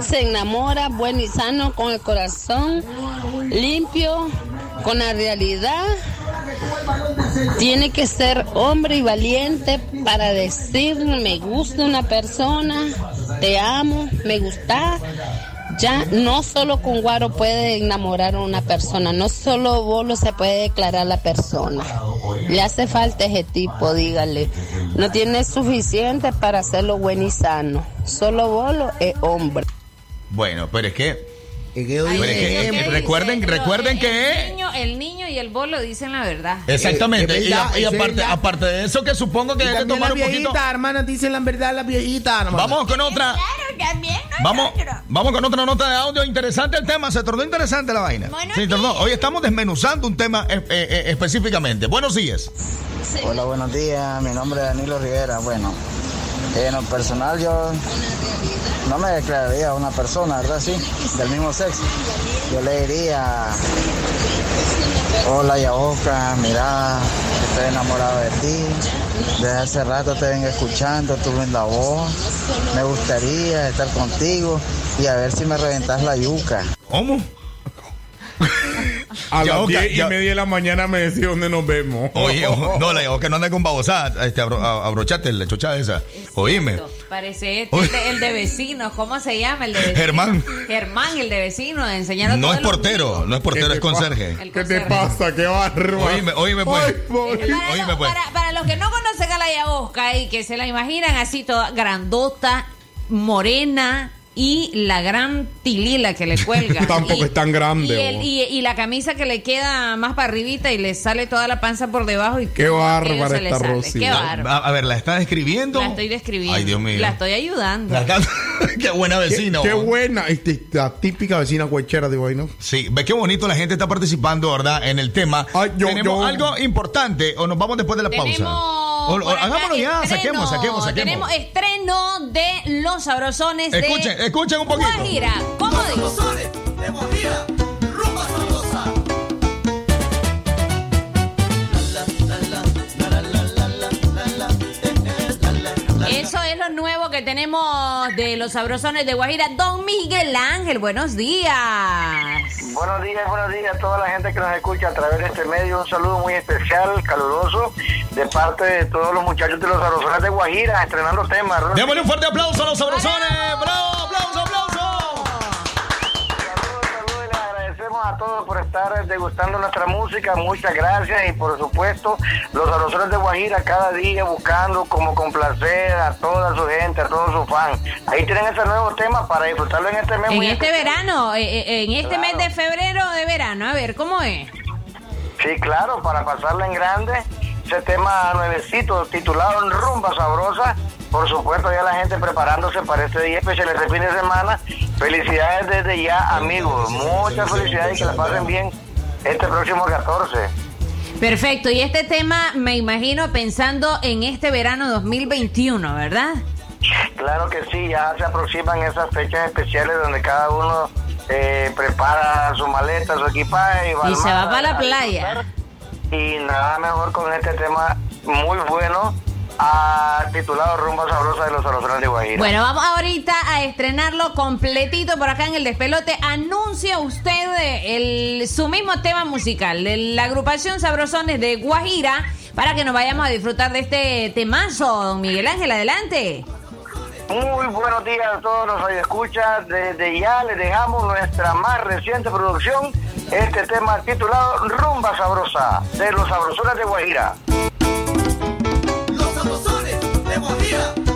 se enamora, bueno y sano con el corazón limpio, con la realidad. Tiene que ser hombre y valiente para decir me gusta una persona, te amo, me gusta. Ya no solo con guaro puede enamorar a una persona, no solo bolo se puede declarar a la persona. Le hace falta ese tipo, dígale. No tiene suficiente para hacerlo bueno y sano. Solo bolo es hombre. Bueno, pero es que. es que, ¿Qué recuerden, dice? recuerden el, que. El niño, el niño y el bolo dicen la verdad. Exactamente. Es y, verdad, aparte, verdad. aparte de eso, que supongo que que también tomar la un poquito. viejita, hermanas, dicen la verdad las viejitas. Vamos con otra. Vamos, vamos con otra nota de audio. Interesante el tema. Se tornó interesante la vaina. Se tornó. Hoy estamos desmenuzando un tema eh, eh, eh, específicamente. Buenos días. Hola, buenos días. Mi nombre es Danilo Rivera. Bueno, en lo personal yo no me declararía a una persona, ¿verdad? Sí, del mismo sexo. Yo le diría, hola Yaboca, mira, estoy enamorado de ti. Desde hace rato te vengo escuchando, tu linda voz. Me gustaría estar contigo y a ver si me reventas la yuca. ¿Cómo? A Ya, las ok, 10 y ya. media de la mañana me decía dónde nos vemos. Oye, ojo, no, la que no ande con babosada, este, abro- abrochate la chochada esa. Oíme. Parece este, este, el de vecinos. ¿Cómo se llama el de vecinos? Germán. Germán, el de vecinos, enseñando No es portero, no es portero, ¿Qué es conserje. ¿Qué te pasa? ¡Qué barba! Oíme, oíme pues. Ay, voy. Oíme pues. Para, para los que no conocen a la Yabosca y que se la imaginan así toda grandota, morena y la gran tilila que le cuelga. Tampoco Y- es tan grande, Y, el- y- y la camisa que le queda más para arribita y le sale toda la panza por debajo. Y Qué bárbara esta. Rosy. Qué A, bárbara. a ver, ¿la estás describiendo? La estoy describiendo. Ay, Dios mío. La estoy ayudando. La qué buena vecina. qué buena. Este, la típica vecina cuechera, digo ahí, ¿no? Sí, ve qué bonito la gente está participando, ¿verdad? En el tema. Ay, yo- Tenemos yo- algo importante o nos vamos después de la pausa. Tenemos. O- o- hagámoslo ya, estreno. saquemos, saquemos, saquemos. Tenemos estreno de Los Sabrosones Escuchen, de escuchen un poquito. Guajira. ¿Cómo digo? de Guajira, rumba Eso es lo nuevo que tenemos de Los Sabrosones de Guajira. Don Miguel Ángel, buenos días. Buenos días, buenos días a toda la gente que nos escucha a través de este medio. Un saludo muy especial, caluroso, de parte de todos los muchachos de los Sabrosones de Guajira, estrenando temas. Démosle un fuerte aplauso a los sabrosones. ¡Bravo! ¡Aplauso, agradecemos a todos por estar degustando nuestra música. Muchas gracias y por supuesto los Sabrosones de Guajira cada día buscando como complacer a toda su gente, a todos sus fans. Ahí tienen ese nuevo tema para disfrutarlo en este mes. En este especial. verano, eh, eh, en este mes de febrero de verano. A ver, ¿cómo es? Sí, claro, para pasarla en grande. Ese tema nuevecito titulado Rumba Sabrosa. Por supuesto, ya la gente preparándose para este día especial, este fin de semana. Felicidades desde ya, amigos. Muchas felicidades y que la pasen bien este próximo 14. Perfecto, y este tema me imagino pensando en este verano 2021, ¿verdad? Claro que sí, ya se aproximan esas fechas especiales donde cada uno eh, prepara su maleta, su equipaje y va, Y se va para la playa. Y nada mejor con este tema muy bueno, ah, titulado Rumba Sabrosa de los Sabrosones de Guajira. Bueno, vamos ahorita a estrenarlo completito por acá en el despelote. Anuncia usted el, su mismo tema musical de la agrupación Sabrosones de Guajira para que nos vayamos a disfrutar de este temazo, don Miguel Ángel. Adelante. Muy buenos días a todos los radioescuchas. Desde ya les dejamos nuestra más reciente producción, este tema titulado Rumba Sabrosa de los Sabrosones de Guajira. Los sabrosones de Guajira,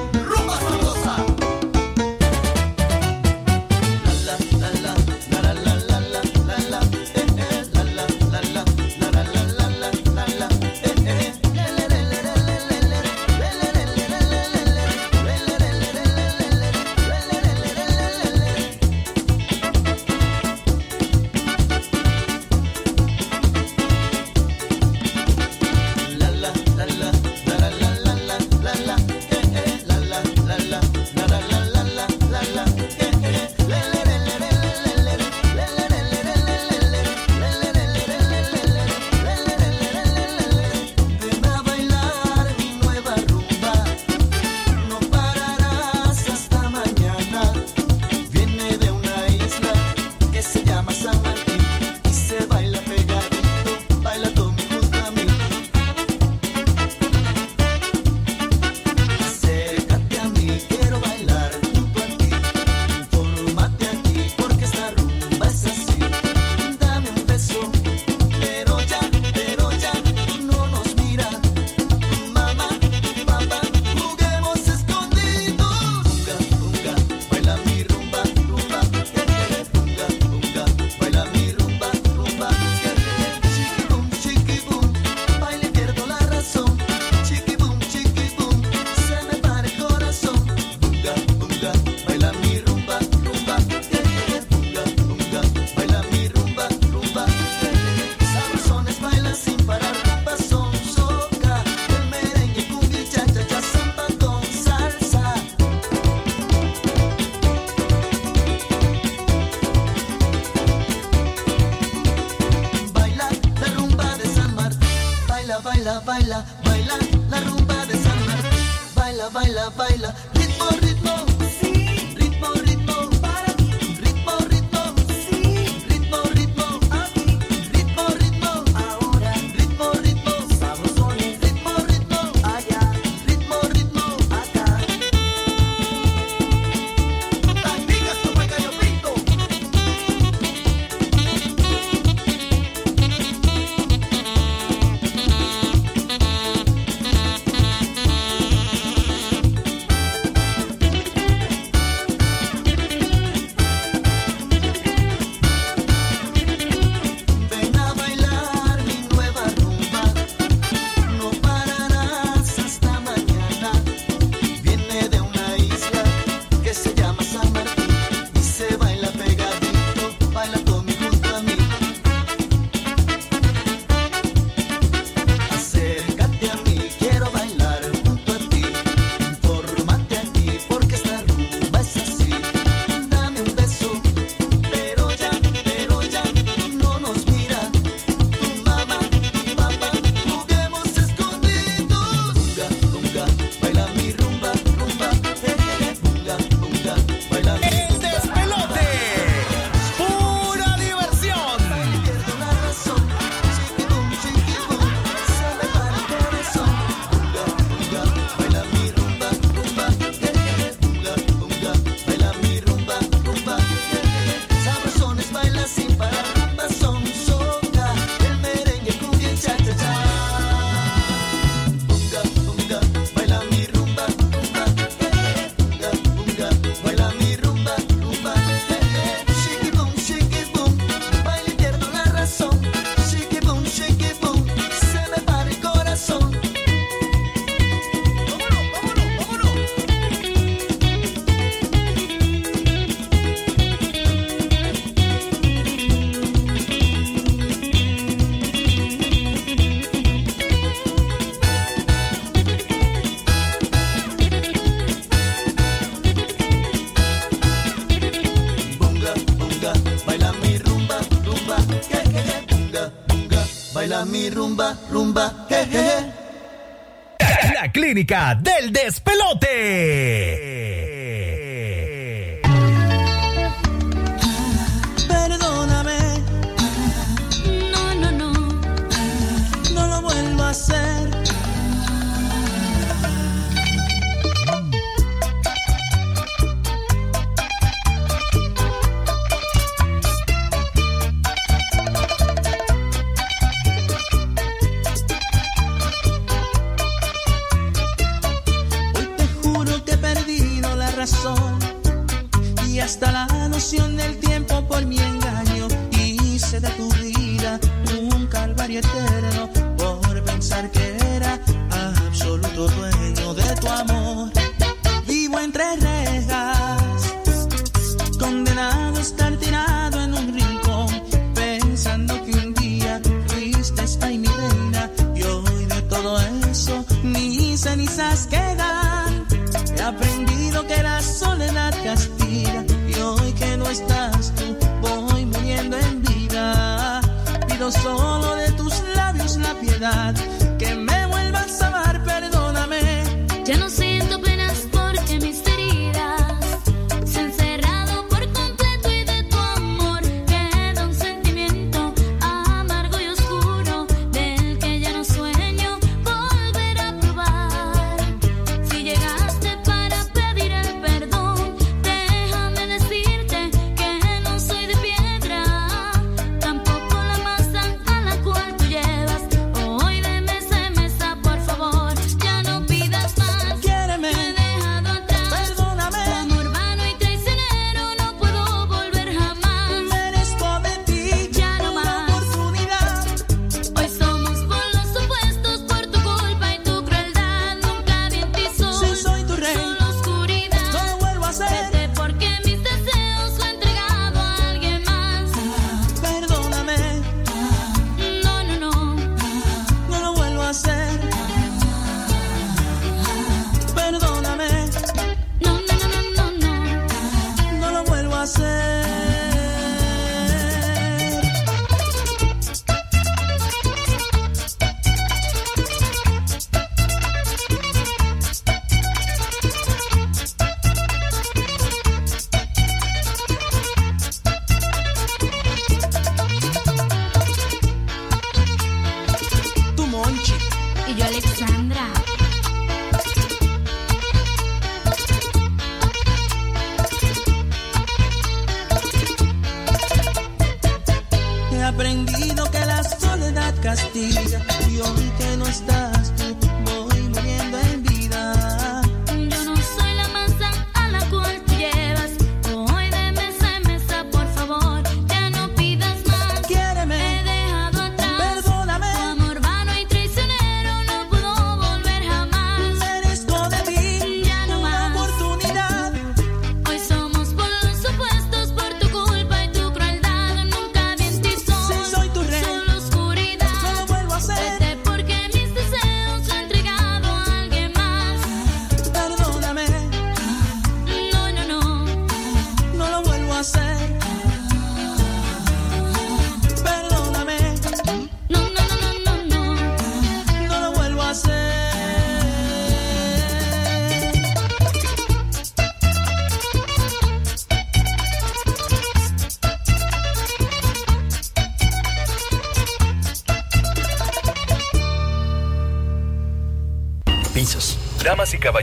clínica del despelote.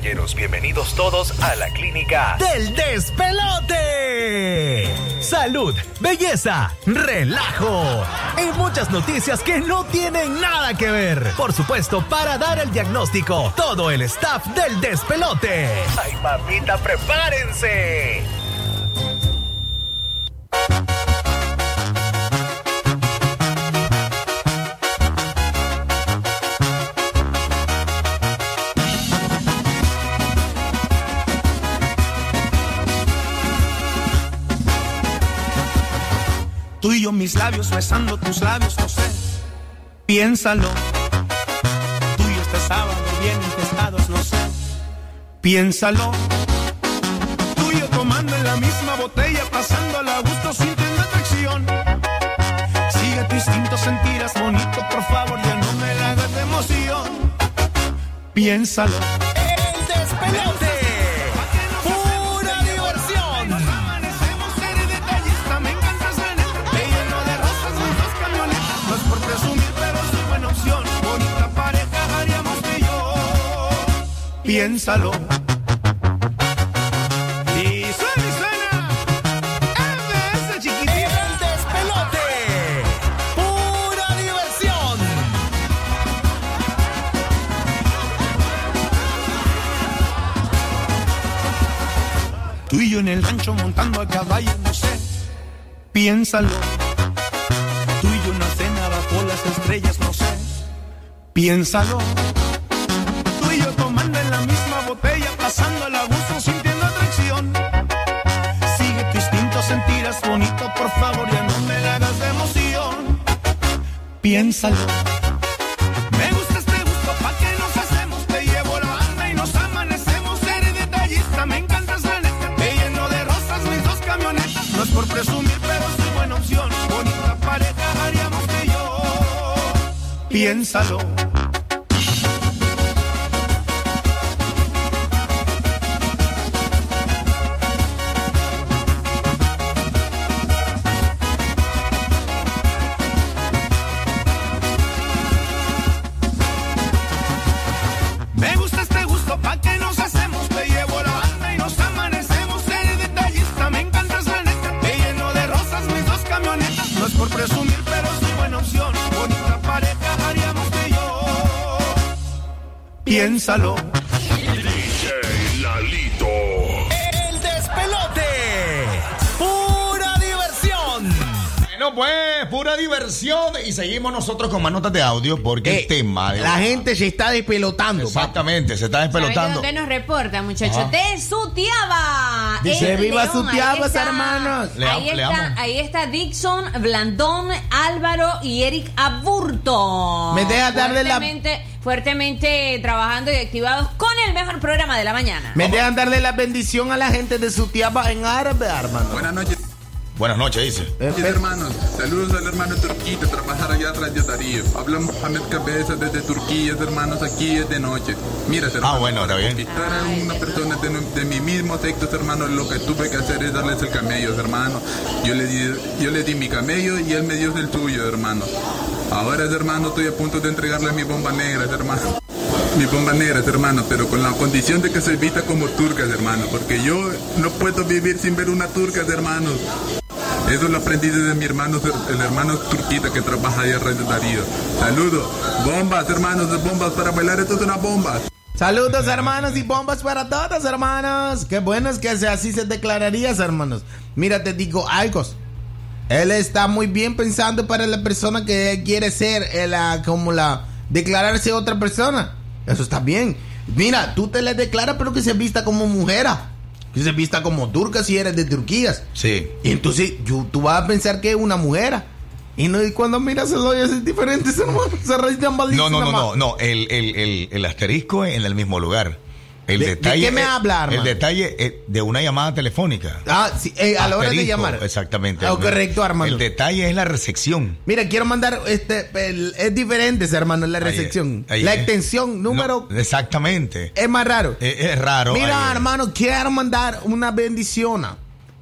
Caballeros, bienvenidos todos a la clínica del despelote. Salud, belleza, relajo y muchas noticias que no tienen nada que ver. Por supuesto, para dar el diagnóstico, todo el staff del despelote. Ay, mamita, prepárense. Mis labios besando tus labios, no sé. Piénsalo. Tú y yo este sábado bien infestados, no sé. Piénsalo. Tú y yo tomando en la misma botella, pasando a gusto, sintiendo atracción. Sigue tu instinto, sentirás bonito, por favor, ya no me la hagas emoción. Piénsalo. Piénsalo. Y suena y suena. MS chiquitita. El despelote. Pura diversión. Tú y yo en el rancho montando a caballo, no sé. Piénsalo. Tú y yo una cena bajo las estrellas, no sé. Piénsalo. Piénsalo. Pura diversión. Y seguimos nosotros con más notas de audio porque el tema de La gente se está despelotando. Exactamente, se está ¿Sabe despelotando. dónde nos reporta, muchachos? De Sutiaba. Dice, "Viva León". Sutiaba, hermanos. Ahí, le está, ahí está Dixon, Blandón, Álvaro y Eric Aburto. Me deja darle la- Fuertemente- Fuertemente trabajando y activados con el mejor programa de la mañana. Me dejan darle la bendición a la gente de Sutiaba en árabe, hermano. Buenas noches. Buenas noches, dice. Mis hermanos, saludos al hermano Turquito, trabajar allá a Radio Darío. Habla Mohamed Cabeza desde Turquía, hermanos, aquí es de noche. Mira, hermano. Ah, bueno, está bien. Conquistar a una persona de, de mi mismo sexo, hermano, lo que tuve que hacer es darles el camello, hermano. Yo le di, yo le di mi camello y él me dio el suyo, hermano. Ahora, hermano, estoy a punto de entregarle mi bomba negra, hermano. Mi bomba negra, hermano, pero con la condición de que se vista como turcas, hermano, porque yo no puedo vivir sin ver una turca, hermano. Eso lo aprendí desde mi hermano, el hermano Turquita que trabaja ahí alrededor de Darío. Saludos. Bombas, hermanos, bombas para bailar. Esto es una bomba. Saludos hermanos y bombas para todos hermanos. Qué bueno es que así se declararías hermanos. Mira, te digo algo. Él está muy bien pensando para la persona que quiere ser eh, la, como la declararse otra persona. Eso está bien. Mira, tú te le declaras pero que se vista como mujer. Que se vista como turca si eres de Turquía. Sí. Y entonces yo- tú vas a pensar que es una mujer. Y, no, y cuando miras el hoyo es diferente. Se reciben No, no, no, no, no. El, el, el, el asterisco es en el mismo lugar. El ¿De- de detalle. qué me habla, hermano? El detalle de una llamada telefónica. Ah, sí, eh, a la hora de llamar. Exactamente. Ah, correcto, hermano. El detalle es la recepción. Mira, quiero mandar, este, el- es diferente, hermano, la recepción. ahí la extensión, número, No, exactamente. es más raro. Es, es raro. Mira, ahí. hermano, quiero mandar una bendición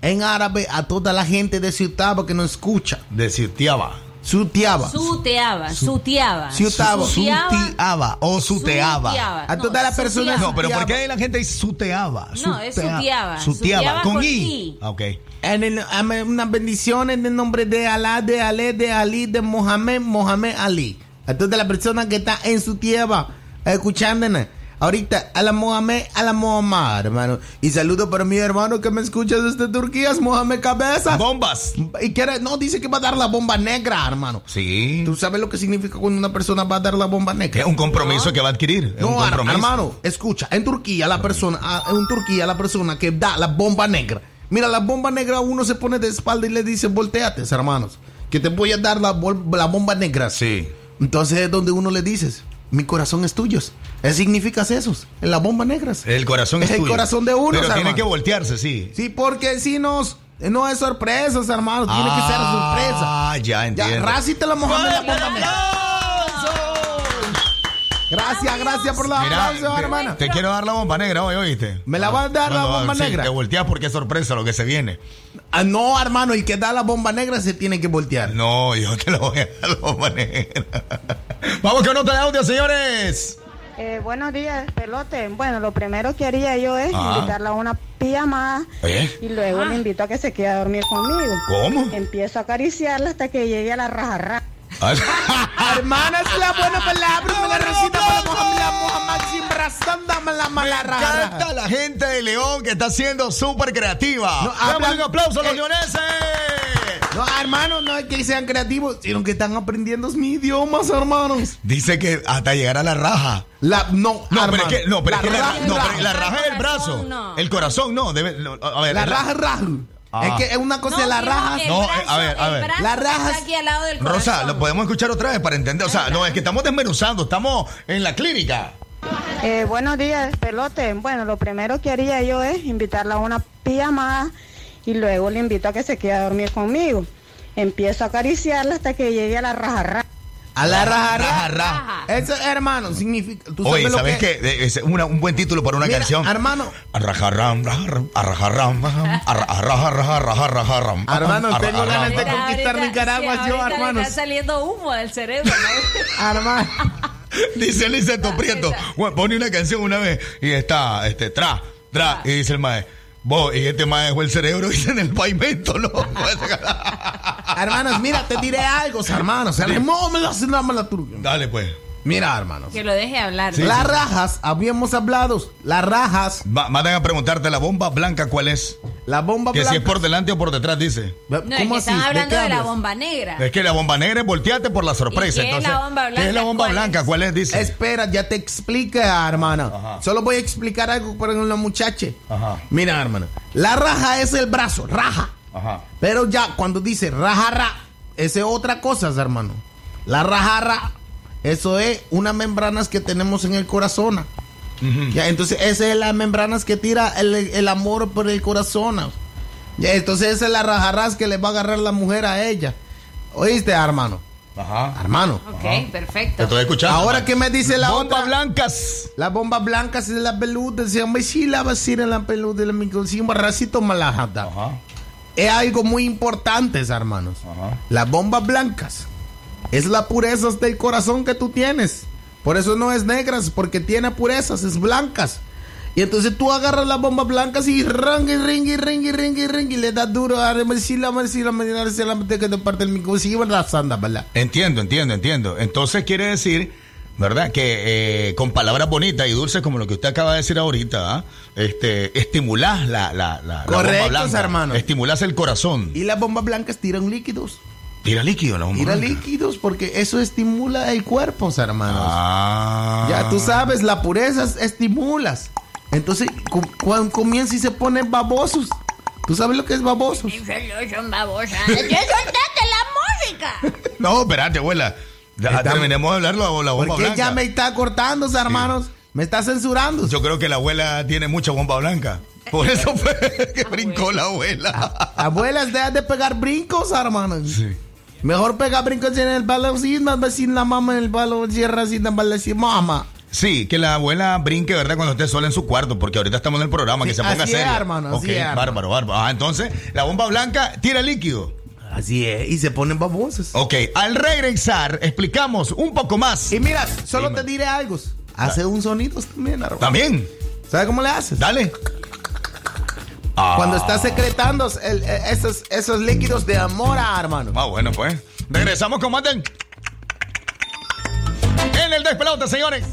en árabe a toda la gente de Ciutaba que nos escucha. De Ciutiaba. Ciutiaba. Suteaba, suteaba. Ciutaba. Suteaba o suteaba. Suteaba. A todas las personas. No, pero ¿por qué la gente dice suteaba? No, es Sutea- suteaba. Suteaba. Suteaba Con con I. I. Ok. En el- ame- una bendición en el nombre de Alá, de Ale, de Ali, de Mohamed, Mohamed Ali. A todas las personas que están en su tierra escuchándonos. Ahorita, a la Mohamed, a la Mohamed, hermano. Y saludo para mi hermano que me escucha desde Turquía, es Mohamed Cabeza. Bombas. Y quiere, no, dice que va a dar la bomba negra, hermano. Sí. ¿Tú sabes lo que significa cuando una persona va a dar la bomba negra? Es un compromiso que va a adquirir. Es un No, her- compromiso. hermano, escucha, en Turquía la persona, ah, en Turquía la persona que da la bomba negra, mira, la bomba negra uno se pone de espalda y le dice, volteate, hermanos, que te voy a dar la, la bomba negra. Sí. Entonces es donde uno le dices, mi corazón es tuyo. ¿Qué significa eso? En la bomba negra. El corazón es, Es el tuyo. corazón de uno, Pero tiene que voltearse, sí. Sí, porque si nos, no es sorpresa, hermano, tiene que ser sorpresa. Ah, ya entiendo. Ya, Razi te la mojamos en la bomba negra. Gracias, gracias por la Mira, aplauso, te, hermana. te quiero dar la bomba negra hoy, ¿oíste? ¿Me la vas a dar la bomba sí, negra? Te volteas porque es sorpresa lo que se viene. Ah, no, hermano, el que da la bomba negra se tiene que voltear. No, yo te lo voy a dar la bomba negra. Vamos con de audio, señores. Eh, buenos días, pelote. Bueno, lo primero que haría yo es Ah. invitarla a una pijamada ¿Eh? y luego le invito a que se quede a dormir conmigo. ¿Cómo? Empiezo a acariciarla hasta que llegue a la rajarra. Hermana, es la buena palabra. Me la recita para la Muhammad, la razón, dame la mala raja. Canta la gente de León que está siendo súper creativa. No, Damos hablan- un aplauso a los eh, leoneses. No, hermano, no es que sean creativos, sino que están aprendiendo mis idiomas, hermanos. Dice que hasta llegar a la raja. La, no, No, hermano. pero es que, no, pero la es que la, raja, no, raja. pero la raja es el brazo. no. El corazón no. Debe, no, a ver, La es raja, raja. Ah. Es que es una cosa de la raja. No, a ver, a ver. La raja aquí al lado del. Rosa, lo podemos escuchar otra vez para entender. O sea, no, es que estamos desmenuzando, estamos en la clínica. Eh, buenos días, pelote. Bueno, lo primero que haría yo es invitarla a una pijamada y luego le invito a que se quede a dormir conmigo. Empiezo a acariciarla hasta que llegue a la rajarra. A la raja, Raja, raja. raja. Eso, hermano, significa. ¿tú Oye, sabes lo ¿sabes que qué? Es una- un buen título para una Mira, canción. hermano. Arrajarram, rajarram, arrajarram, arra- arraja, raja, raja, rajarram. Hermano, tengo ganas de Ahorita- conquistar Nicaragua, sí, yo, hermanos. Está saliendo humo del cerebro, ¿no? Hermano. Dice Liceto Prieto. Bueno, pone una canción una vez y está, este, tra, tra. Y dice el mae, vos, y este mae dejó el cerebro dice en el pavimento, loco. Hermanos, mira, te diré algo, hermanos. No me turca. Dale, pues. Mira, hermanos. Que lo deje hablar. las rajas, habíamos hablado. Las rajas. Va- mandan a preguntarte la bomba blanca, ¿cuál es? La bomba Que blanca. si es por delante o por detrás, dice. No, es que están hablando de, la bomba negra. Es que la bomba negra es volteate por la sorpresa. ¿Y qué es la bomba ¿Qué es la blanca? bomba ¿Cuál blanca? ¿Cuál es? Dice. Espera, ya te expliqué, hermana. Solo voy a explicar algo para la muchacha. Ajá. Mira, hermana. La raja es el brazo, raja. Ajá. Pero ya cuando dice raja, esa es otra cosa, hermano. La raja, ra, eso es unas membranas que tenemos en el corazón. Ya, entonces esas es las membranas que tira el, el amor por el corazón. Ya, entonces esa es la rajarras que le va a agarrar la mujer a ella. ¿Oíste, hermano? Ajá. Hermano. Ok, perfecto. Te estoy escuchando. Ahora, ¿qué me dice la Bombas otra? blancas. Las bombas blancas y las peludas. Se llama sí, la vacina, la peluda, la micro, sí, un barracito malajata. Es algo muy importante, hermanos. Las bombas blancas es la pureza del corazón que tú tienes. Por eso no es negras, porque tiene purezas, es blancas. Y entonces tú agarras las bombas blancas y ring, ring, ring, ring, ring, y le das duro a Marcila, Marcila, Marcila, Marcila, que te parte el micro. Sigue abrazando, ¿verdad? Entiendo, entiendo, entiendo. Entonces quiere decir, ¿verdad? Que eh, con palabras bonitas y dulces como lo que usted acaba de decir ahorita, ¿ah? este, estimulás la, la, la, la bomba blanca. hermano. Estimulás el corazón. Y las bombas blancas tiran líquidos. Tira líquido la bomba Tira blanca. líquidos porque eso estimula el cuerpo, hermanos. Ah. Ya tú sabes, la pureza es- estimulas. Entonces, cu- cuando comienza y se ponen babosos. ¿Tú sabes lo que es babosos? Son babosas. ¡Ya soltaste la música! No, espérate, abuela. Ya terminemos de hablar la, la bomba ¿Por qué blanca. ya me está cortando, hermanos? Me está censurando. Yo creo que la abuela tiene mucha bomba blanca. Por eso fue que brincó la abuela. Abuelas, deja de pegar brincos, hermanos. Mejor pegar brincos en el palo sin más sin la mamá en el palo, cierra sin la sin mamá. Sí, que la abuela brinque, ¿verdad? Cuando esté sola en su cuarto, porque ahorita estamos en el programa, que se ponga así es, seria. hermano, así es, bárbaro, bárbaro. Ah, entonces, la bomba blanca tira líquido. Así es, y se ponen babosos. Ok, al regresar, explicamos un poco más. Y mira, solo te diré algo. Hace un sonido también, hermano. ¿También? ¿Sabes cómo le haces? Dale. Cuando estás secretando el- eh, esos, esos líquidos de amor, ah, hermano. Ah, bueno, pues. Regresamos con más del... En el despelote, señores.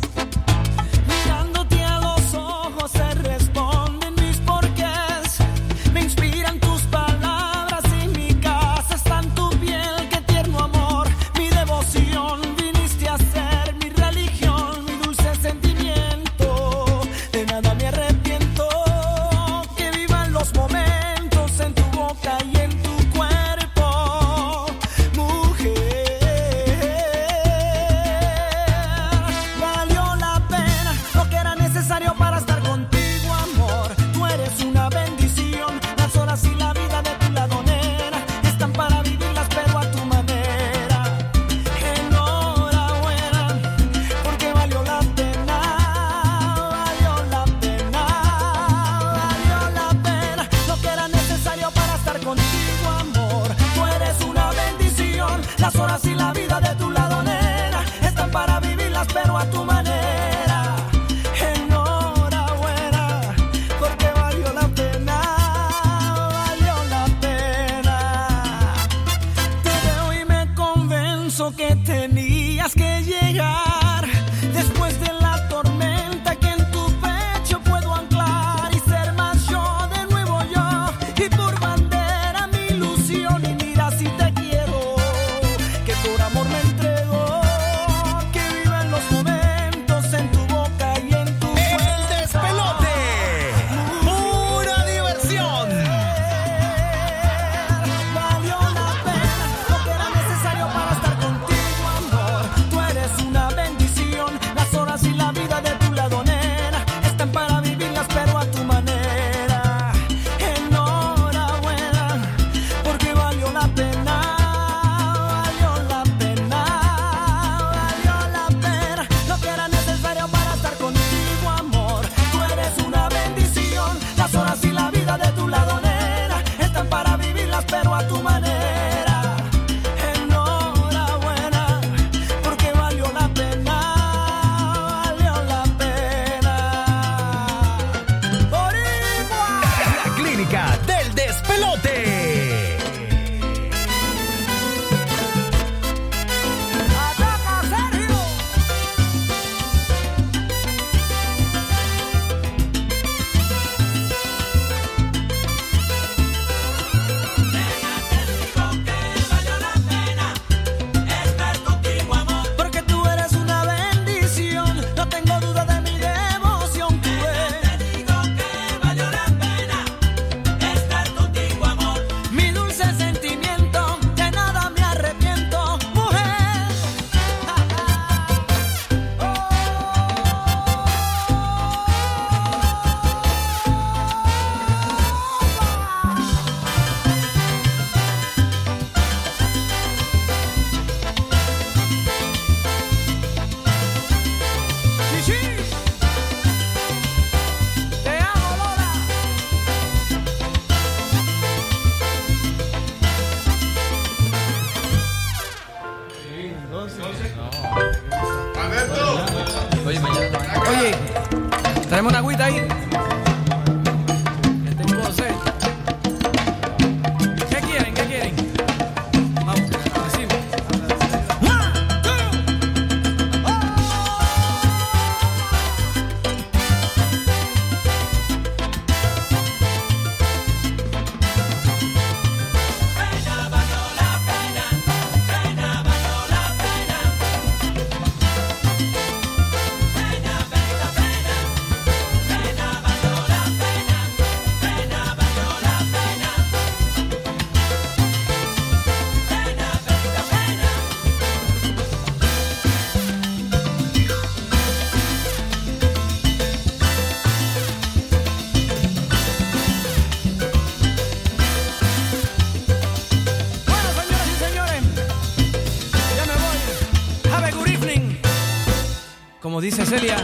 Celia.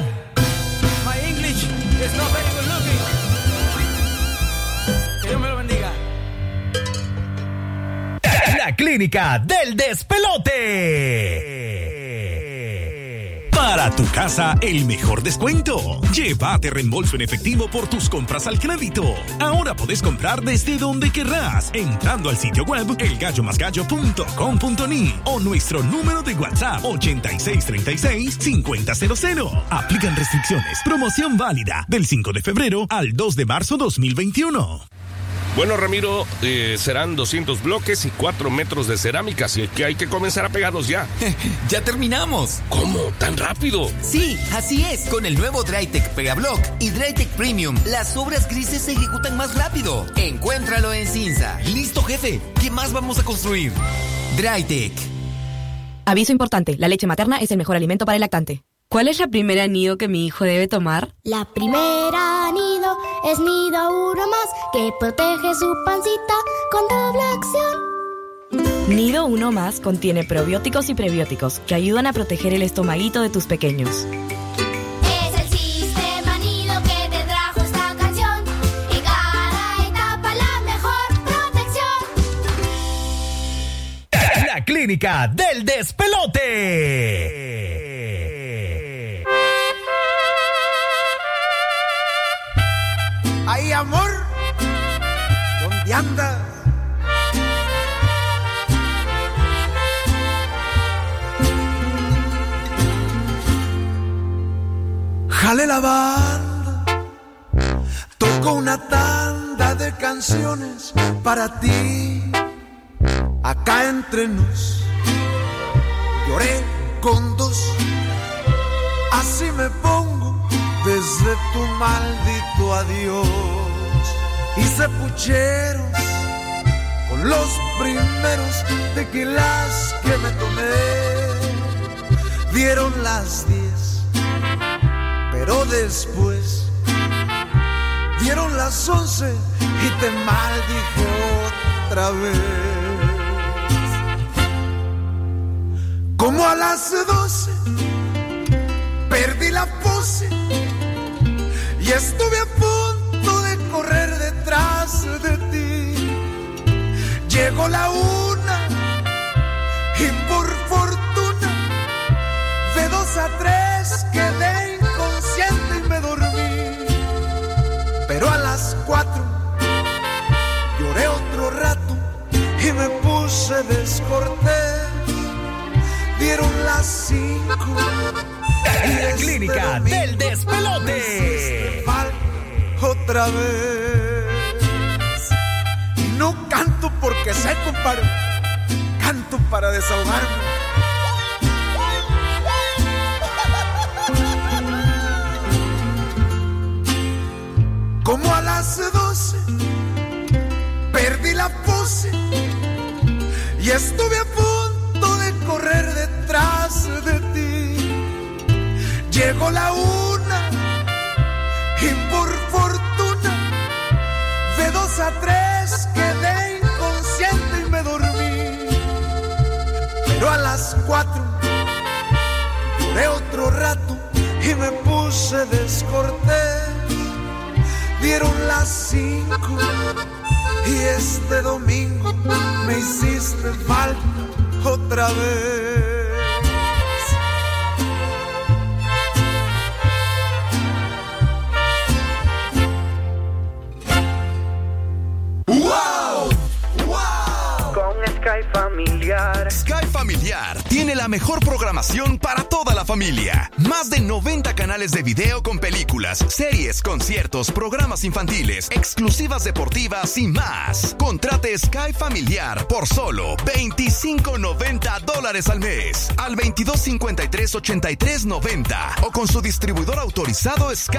My English is not very good looking. Que Dios me lo bendiga. La clínica del despelote. Tu casa, el mejor descuento. Llévate reembolso en efectivo por tus compras al crédito. Ahora puedes comprar desde donde querrás, entrando al sitio web elgallomasgallo.com.ni o nuestro número de WhatsApp 8636-5000. Aplican restricciones. Promoción válida del 5 de febrero al 2 de marzo 2021. Bueno, Ramiro, eh, serán 200 bloques y 4 metros de cerámica, así que hay que comenzar a pegarlos ya. ¡Ya terminamos! ¿Cómo? ¿Tan rápido? Sí, así es. Con el nuevo Drytech Pegablock y Drytech Premium, las obras grises se ejecutan más rápido. Encuéntralo en Cinza. Listo, jefe. ¿Qué más vamos a construir? Drytech. Aviso importante, la leche materna es el mejor alimento para el lactante. ¿Cuál es la primera nido que mi hijo debe tomar? La primera nido es nido uno más que protege su pancita con doble acción. Nido Uno Más contiene probióticos y prebióticos que ayudan a proteger el estomaguito de tus pequeños. Es el sistema Ay, amor, ¿dónde andas? Jale la banda, toco una tanda de canciones para ti. Acá entre nos, lloré con dos, así me pongo desde tu maldito adiós. Hice pucheros con los primeros tequilas que me tomé. Dieron las diez, pero después dieron las once y te maldije otra vez. Como a las doce perdí la pose y estuve a punto de correr detrás de ti. Llegó la una y por fortuna de dos a tres quedé inconsciente y me dormí. Pero a las cuatro lloré otro rato y me puse descortés. Dieron las cinco. La clínica del despelote. Otra vez. No canto porque sé, compadre. Canto para desahogarme. Como a las doce perdí la pose y estuve a Llegó la una y por fortuna de dos a tres quedé inconsciente y me dormí. Pero a las cuatro lloré otro rato y me puse descortés. Dieron las cinco y este domingo me hiciste falta otra vez. La mejor programación para toda la familia. Más de 90 canales de video con películas, series, conciertos, programas infantiles, exclusivas deportivas y más. Contrate Sky Familiar por solo 25.90 dólares al mes al 2253-8390 o con su distribuidor autorizado Sky.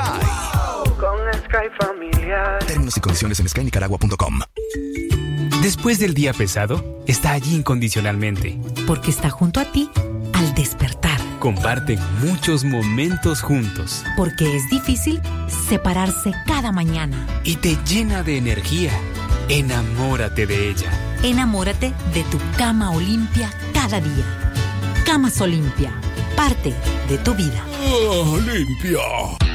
Con Sky Familiar. Términos y condiciones en skynicaragua.com. Después del día pesado, está allí incondicionalmente. Porque está junto a ti al despertar. Comparten muchos momentos juntos. Porque es difícil separarse cada mañana. Y te llena de energía. Enamórate de ella. Enamórate de tu cama Olimpia cada día. Camas Olimpia. Parte de tu vida. Oh, limpia.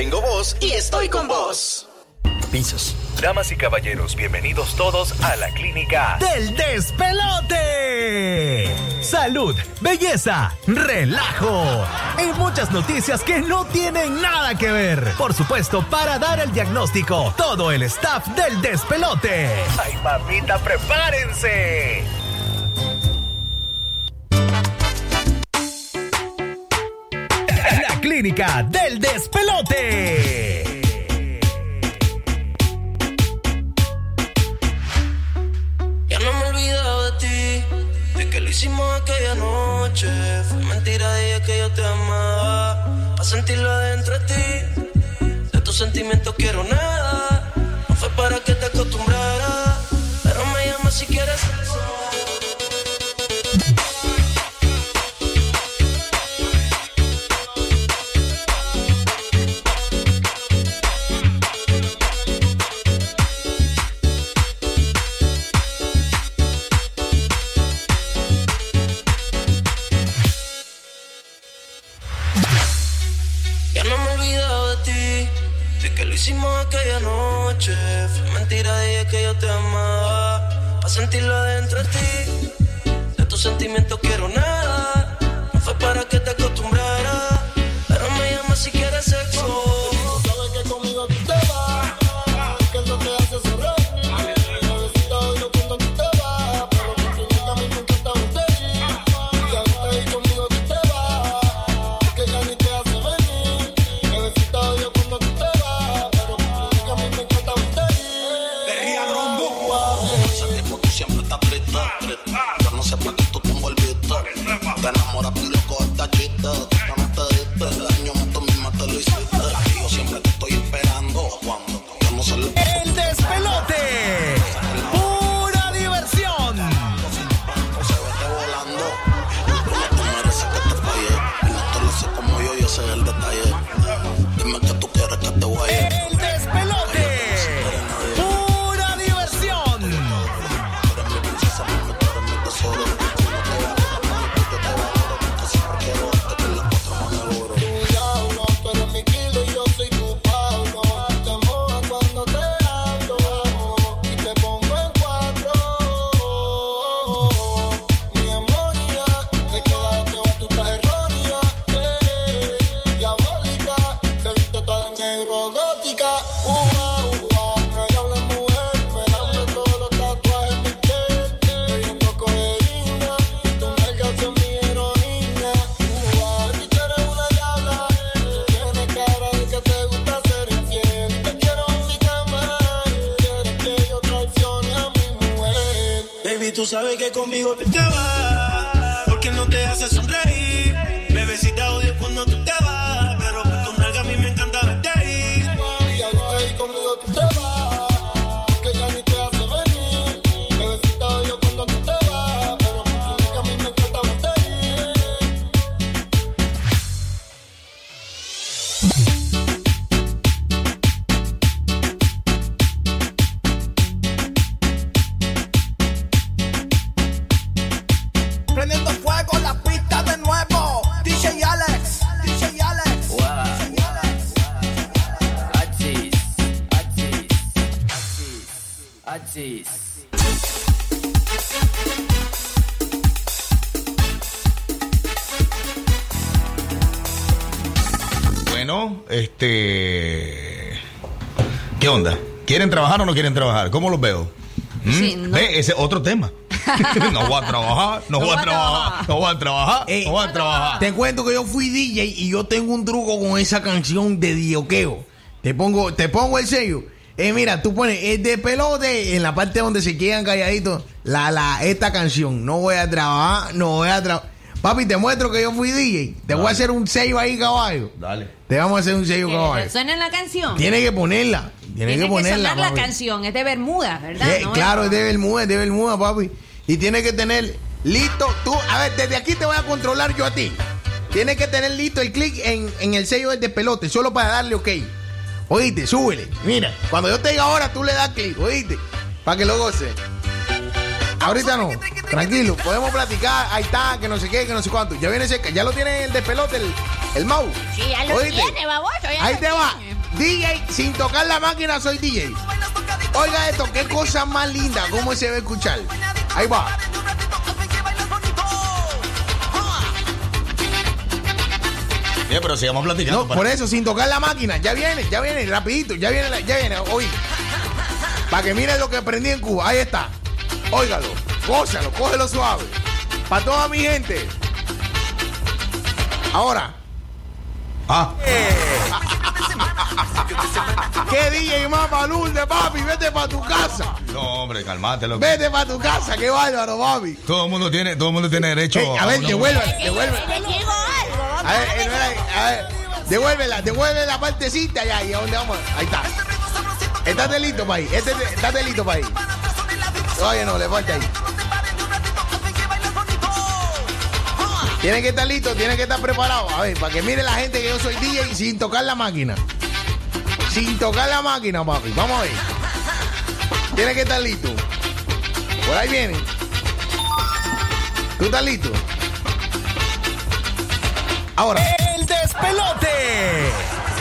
Tengo voz y estoy con vos. Pisos. Damas y caballeros, bienvenidos todos a la clínica del despelote. Salud, belleza, relajo y muchas noticias que no tienen nada que ver. Por supuesto, para dar el diagnóstico, todo el staff del despelote. Ay, mamita, prepárense. Clínica del despelote. Ya no me he olvidado de ti, de que lo hicimos aquella noche. Fue mentira de que yo te amaba, para sentirlo adentro de ti. De tus sentimientos quiero nada, no fue para que te acostumbrara, pero me llama si quieres trabajar o no quieren trabajar? ¿Cómo los veo? ¿Mm? Sí, no. Ve, ese es otro tema. no voy a trabajar, no, voy a trabajar, no voy a trabajar, Ey, no voy a trabajar. Te cuento que yo fui DJ y yo tengo un truco con esa canción de dioqueo. Te pongo, te pongo el sello. Eh, mira, tú pones el de pelote en la parte donde se quedan calladitos. La, la, esta canción. No voy a trabajar, no voy a trabajar. Papi, te muestro que yo fui DJ. Te voy a hacer un sello ahí, caballo. Dale. Te vamos a hacer un sello, caballo. suena en la canción. Tiene que ponerla. Tiene, que ponerla, sonar la canción. Es de Bermuda, ¿verdad? Eh, No claro, es- de Bermuda, es de Bermuda, papi. Y tiene que tener listo. Tú, a ver, desde aquí te voy a controlar yo a ti. Tienes que tener listo el clic en, en el sello del despelote, solo para darle ok. Oíste, súbele. Mira, cuando yo te diga ahora, tú le das clic, oíste, para que lo goce. Ahorita no, tranquilo, podemos platicar, ahí está, que no sé qué, que no sé cuánto. Ya viene cerca, ya lo tiene el despelote, el, el mouse. Sí, ya lo ¿Oíste? tiene, baboso. ya Ahí lo te va. DJ, sin tocar la máquina, soy DJ. Oiga esto, qué cosa más linda, cómo se va a escuchar. Ahí va. Bien, pero sigamos platicando. No, por eso, sin tocar la máquina. Ya viene, ya viene, rapidito, ya viene, la- ya viene. Oí. Para que mire lo que aprendí en Cuba. Ahí está. Óigalo, gózalo, cógelo suave. Para toda mi gente. Ahora. Ah. ¿Qué DJ más balurde, papi? Vete para tu casa. No, hombre, calmate, loco. Vete para tu casa, qué bárbaro, papi. Todo el mundo tiene, todo el mundo tiene derecho. Ey, a ver, una- devuelve, devuelve. A ver, eh, a ver, devuélvela, devuelve la partecita ya, y a dónde vamos. Ahí está. Estate listo para ahí. Este, estate listo para ahí. Oye, no, le falta ahí. Tiene que estar listo, tiene que estar preparado. A ver, para que mire la gente que yo soy DJ sin tocar la máquina. Sin tocar la máquina, papi. Vamos a ver. Tiene que estar listo. Por ahí viene. ¿Tú estás listo? Ahora. El despelote.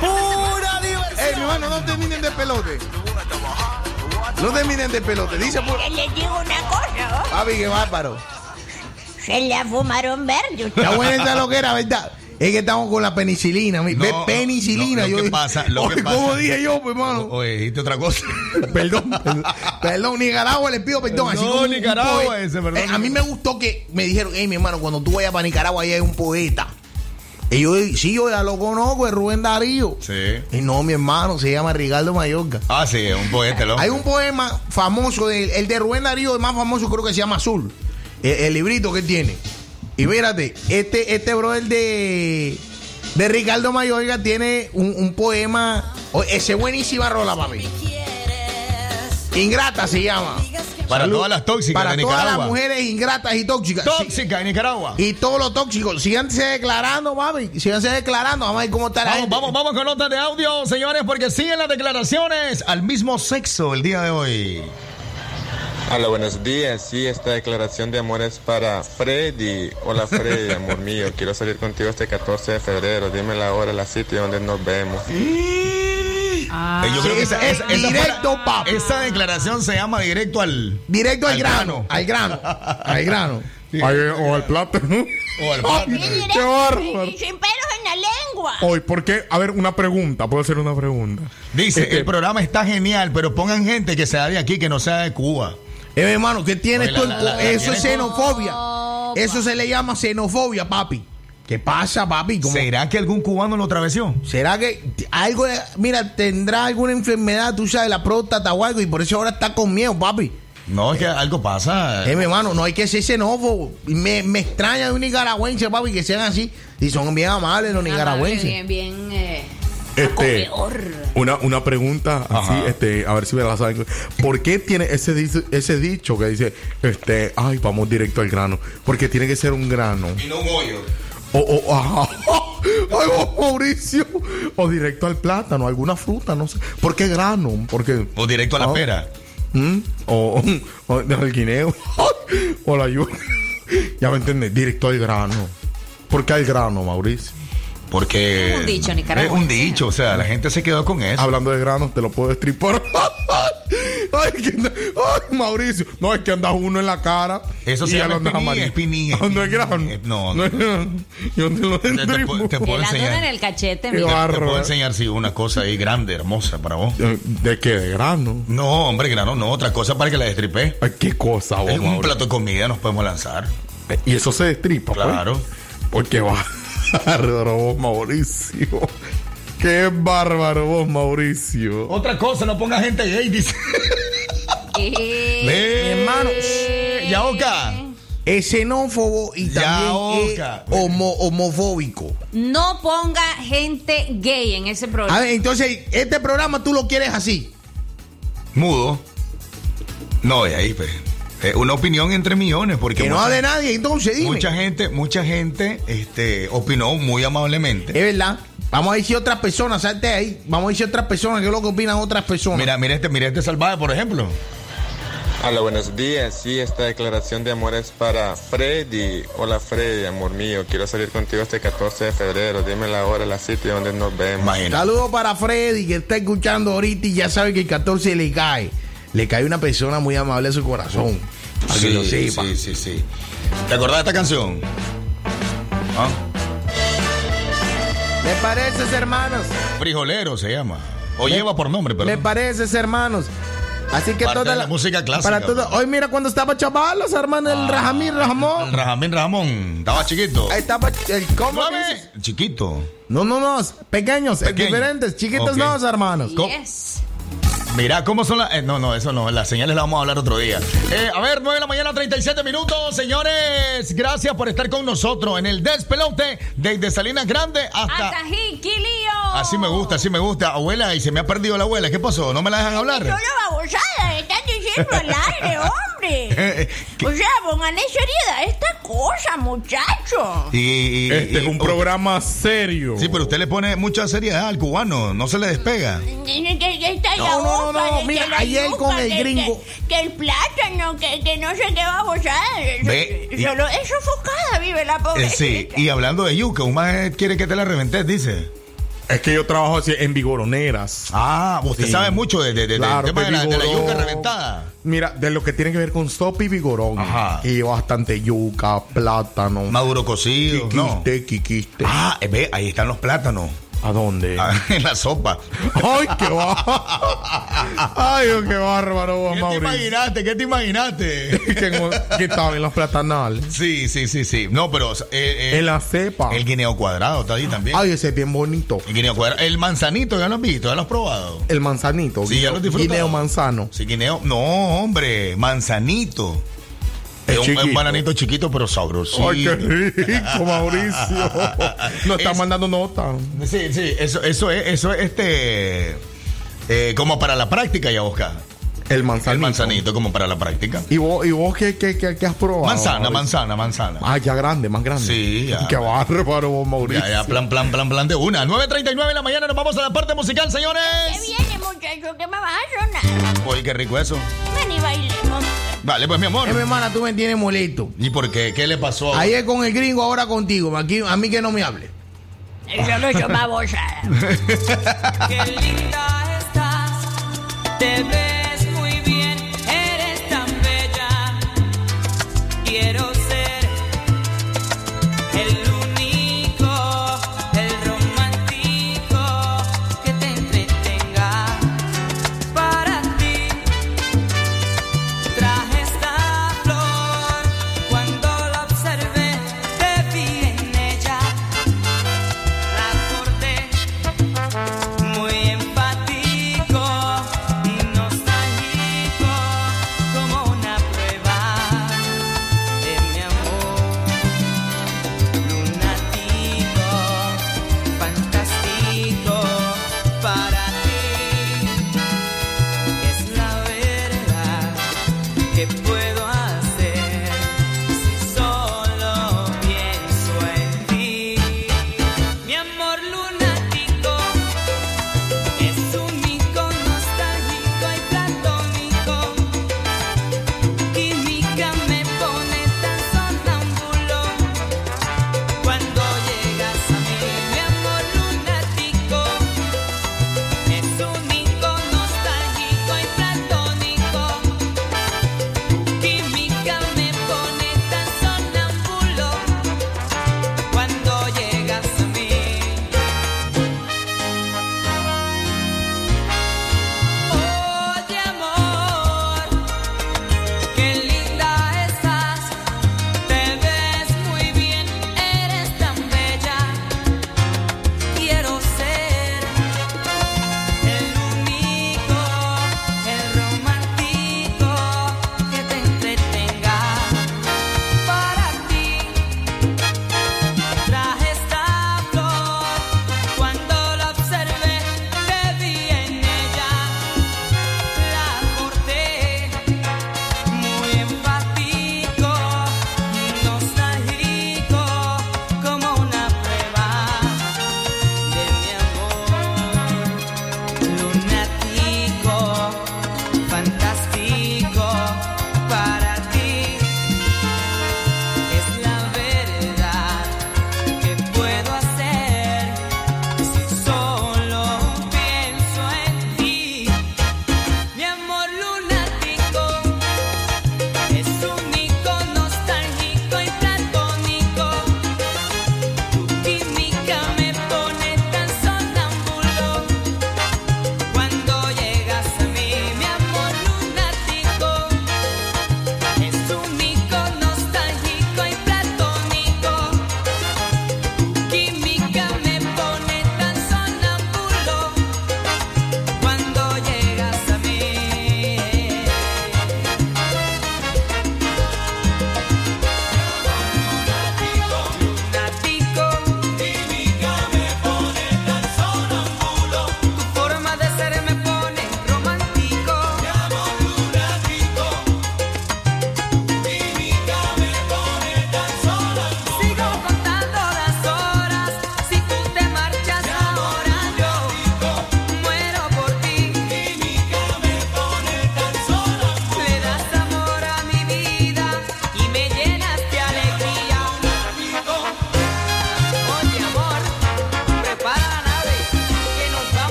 Pura diversión. Ey, mi hermano, no terminen de pelote. No terminen de pelote. Dice por. Les digo una cosa. Papi, qué bárbaro. Se la fumaron verde. Está buena esa lo que era, ¿verdad? Es que estamos con la penicilina. Ve No, penicilina. no, lo yo que pasa- lo Oye, que pasa- ¿Cómo dije yo, pues, hermano? Oye, dijiste otra cosa. Perdón, perdón, perdón, Nicaragua, les pido perdón. Así No, como Nicaragua ese, perdón. Eh, a mí me gustó que me dijeron, hey, mi hermano, cuando tú vayas para Nicaragua, ahí hay un poeta. Y yo, sí, yo ya lo conozco, es Rubén Darío. Sí. Y no, mi hermano, se llama Ricardo Mayorga. Ah, sí, es un poeta, loco. Hay un poema famoso, de, el de Rubén Darío, el más famoso creo que se llama Azul. El, el librito que tiene. Y mírate, este, este brother de, de Ricardo Mayorga tiene un, un poema. o- Ese buenísima rola, papi. Ingrata se llama. Para Salud. todas las tóxicas Para de todas Nicaragua. las mujeres ingratas y tóxicas. Tóxica en Nicaragua. Y todos los tóxicos. Síganse declarando, papi. Síganse declarando. Vamos a ver cómo está la Vamos, gente. vamos, vamos con notas de audio, señores, porque siguen las declaraciones al mismo sexo el día de hoy. Hola, buenos días. Sí, esta declaración de amor es para Freddy. Hola, Freddy, amor mío. Quiero salir contigo este 14 de febrero. Dime la hora, la sitio donde nos vemos. Eh, yo creo que esa, esa- esa directo, la- Esa declaración se llama directo al. Directo al, Al grano, grano. Al grano. al grano. o al plátano. O al Qué bárbaro. Y sin pelos en la lengua. Hoy, ¿por qué? A ver, una pregunta. Puedo hacer una pregunta. Dice, Este, el programa está genial, pero pongan gente que sea de aquí, que no sea de Cuba. Eh, mi hermano, ¿qué tienes Oye, tú? la- en la- la- Eso tienes es xenofobia. Eso se le llama xenofobia, papi. ¿Qué pasa, papi? ¿Cómo- ¿Será que algún cubano lo travesió? ¿Será que algo, mira, tendrá alguna enfermedad, tú sabes, la próstata o algo, y por eso ahora está con miedo, papi? No, es que algo pasa. Eh, mi hermano, no hay que ser xenófobo. Me, me extraña de un nicaragüense, papi, que sean así. Y son bien amables los nicaragüenses. Bien, bien. eh, Este, una, una pregunta así, este, a ver si me la saben. ¿Por qué tiene ese, ese dicho que dice, este, ay, vamos directo al grano? Porque tiene que ser un grano. Y no un hoyo. O, o, ajá. Ay, oh, Mauricio. O directo al plátano, alguna fruta, no sé. ¿Por qué grano? Porque, O directo a la Ah. pera. ¿Mm? o, o, o al guineo. o la yuca. Ya me entiendes, directo al grano. ¿Por qué al grano, Mauricio? Porque. Es un dicho Es nicaragüense. un dicho, o sea, la gente se quedó con eso. Hablando de granos, te lo puedo destripar. Ay, que anda- ay, Mauricio. No, es que andas uno en la cara. Eso andas espinilla, amarillo. espinilla, Ah, No es grano. No, no. es. Yo te lo Te, te puedo- te puedo andón en enseñar. el cachete. Qué mira. Te puedo enseñar, sí, una cosa ahí grande, hermosa para vos. ¿De qué? ¿De grano? No, hombre, grano no. Otra cosa para que la destripe. Ay, ¿Qué cosa, vos, Es un Mauricio? plato de comida nos podemos lanzar. Y eso se destripa, pues. Claro. Porque bárbaro vos, Mauricio. Qué bárbaro vos, Mauricio. Otra cosa, no ponga gente gay, dice. Eh, Hermano, Yaoka. es xenófobo y también es homo- homofóbico. No ponga gente gay en ese A programa. ver, entonces, este programa tú lo quieres así. Mudo. No, y ahí, pues. Eh, una opinión entre millones, porque Que no mucha- hable nadie, entonces dime. mucha gente, mucha gente, este, opinó muy amablemente. Es verdad. Vamos a decir otras personas, salte ahí. Vamos a decir otras personas, que es lo que opinan otras personas. Mira, mira este, mira este salvaje, por ejemplo. Hola, buenos días. Sí, esta declaración de amor es para Freddy. Hola, Freddy, amor mío. Quiero salir contigo este 14 de febrero. Dime la hora, la sitio donde nos vemos. Saludos para Freddy, que está escuchando ahorita y ya sabe que el 14 le cae. Le cae una persona muy amable a su corazón. Para que lo sepa. sí, sí, sí. ¿Te acordás de esta canción? ¿Ah? ¿Me pareces, hermanos? Frijolero se llama. O lleva por nombre, Me perdón. pareces, hermanos. Así que Parte toda de la música clásica, Para todo, hoy mira cuando estaba chavalos, hermano, el Rajamín Ramón. Rajamín Ramón. Estaba chiquito. Ahí estaba el ¿cómo que? Chiquito. No, no, no, pequeños, eh, Pequeño. diferentes, chiquitos no, hermanos. Co- Mira, ¿cómo son las.? eh, no, no, eso no. Las señales las vamos a hablar otro día. Eh, a ver, 9 de la mañana, 37 minutos. Señores, gracias por estar con nosotros en el despelote desde Salinas Grande hasta. Hasta Jiquilío. Así me gusta, así me gusta. Abuela, y se me ha perdido la abuela. ¿Qué pasó? ¿No me la dejan hablar? Solo babosada, están diciendo al aire, hombre. O sea, pónganle seriedad esta cosa, muchacho. Y, y- Este y- es un programa serio. Sí, pero usted le pone mucha seriedad al cubano. No se le despega. Está No, la no, no, no, mira, ayer yuca, con el que- gringo. Que, que el plátano, que, que no sé qué babosada. Ve, y- Solo es sofocada, vive la pobre. Eh, sí, y hablando de yuca, un más quiere que te la reventes, dice. Es que yo trabajo así en vigoroneras. Ah, usted Sí. sabe mucho de, de- de- Claro, de la, de la yuca reventada. Mira, de lo que tiene que ver con stop y vigorón. Ajá. Lleva bastante yuca, plátano. Maduro cocido. No. Quiquiste, quiquiste. Ah, eh, ve, ahí están los plátanos. ¿A dónde? Ah, en la sopa. ¡Ay, qué bárbaro! ¡Ay, oh, qué bárbaro vos, ¿Qué te imaginaste? ¿Qué te imaginaste? que, que estaba en los platanales. Sí, sí, sí, sí. No, pero eh, eh, En la cepa. el guineo cuadrado está ahí también. Ay, ese es bien bonito. El guineo cuadrado. El manzanito, ¿ya lo has visto? ¿Ya lo has probado? El manzanito. Sí, ya lo disfrutado. Guineo manzano. Sí, guineo. No, hombre, manzanito. Es un, un chiquito. bananito chiquito, pero sabroso. Ay, qué rico, Mauricio. Nos está Es- mandando nota. Sí, sí, eso, eso es, eso es este. eh, como para la práctica, ya Oscar. El manzanito. El manzanito, como para la práctica. ¿Y vos, y vos qué, qué, qué, qué has probado? Manzana, manzana, manzana. Ah, ya grande, más grande. Sí, ya. Qué bárbaro, vos, Mauricio. Ya, ya, plan, plan, plan, plan de una. 9.39 de la mañana, nos vamos a la parte musical, ¿Qué señores. viene, muchacho? ¿Qué me vas a sonar? Uy, qué rico eso. Ven y bailemos. Vale, pues mi amor. Eh, mi hermana, tú me tienes molesto. ¿Y por qué? ¿Qué le pasó? Ayer con el gringo, ahora contigo. Aquí, a mí que no me hable. Yo babosada. Qué linda estás, te ves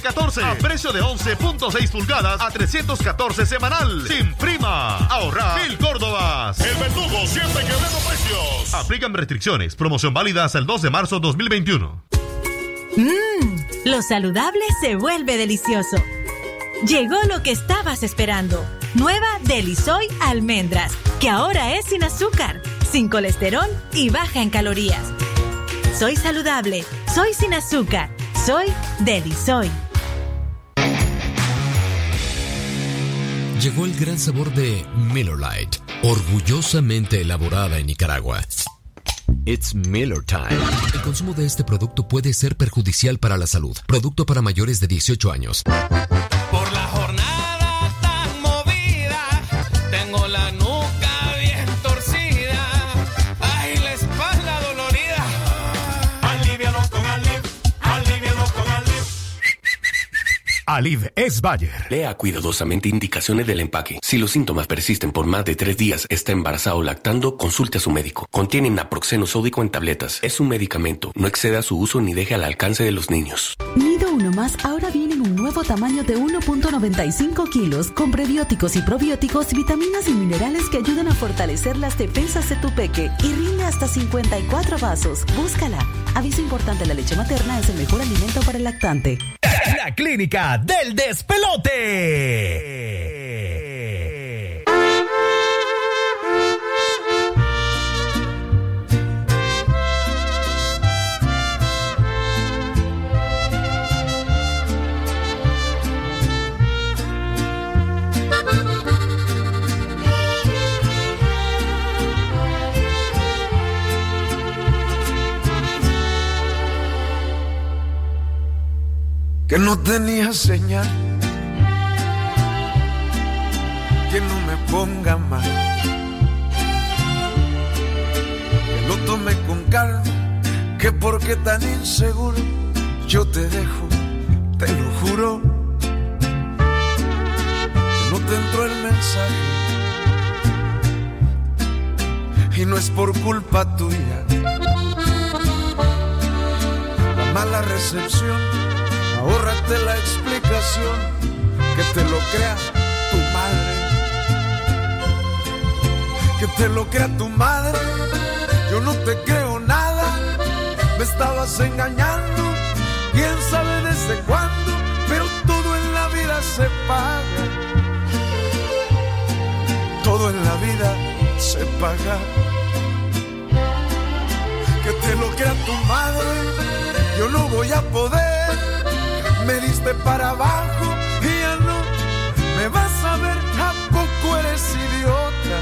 de 14 a precio de 11.6 pulgadas a 314 semanal. Sin prima. Ahorra mil córdobas. El verdugo siempre quebrando precios. Aplican restricciones. Promoción válida hasta el 2 de marzo 2021. Mmm, lo saludable se vuelve delicioso. Llegó lo que estabas esperando. Nueva Delisoy Almendras, que ahora es sin azúcar, sin colesterol y baja en calorías. Soy saludable, soy sin azúcar, soy Delisoy. Llegó el gran sabor de Miller Lite, orgullosamente elaborada en Nicaragua. It's Miller Time. El consumo de este producto puede ser perjudicial para la salud. Producto para mayores de 18 años. Alid es Bayer. Lea cuidadosamente indicaciones del empaque. Si los síntomas persisten por más de tres días, está embarazado o lactando, consulte a su médico. Contiene naproxeno sódico en tabletas. Es un medicamento. No exceda su uso ni deje al alcance de los niños. Nido Uno Más ahora viene tamaño de 1.95 kilos con prebióticos y probióticos, vitaminas y minerales que ayudan a fortalecer las defensas de tu peque y rinde hasta 54 vasos. Búscala. Aviso importante, la leche materna es el mejor alimento para el lactante. La clínica del despelote. Que no tenía señal, que no me ponga mal, que lo tome con calma, que porque tan inseguro yo te dejo, te lo juro, que no te entró el mensaje y no es por culpa tuya. La mala la recepción. Ahórrate la explicación, que te lo crea tu madre. Que te lo crea tu madre, yo no te creo nada. Me estabas engañando, quién sabe desde cuándo, pero todo en la vida se paga. Todo en la vida se paga. Que te lo crea tu madre, yo no voy a poder. Me diste para abajo y ya no me vas a ver. ¿A poco eres idiota?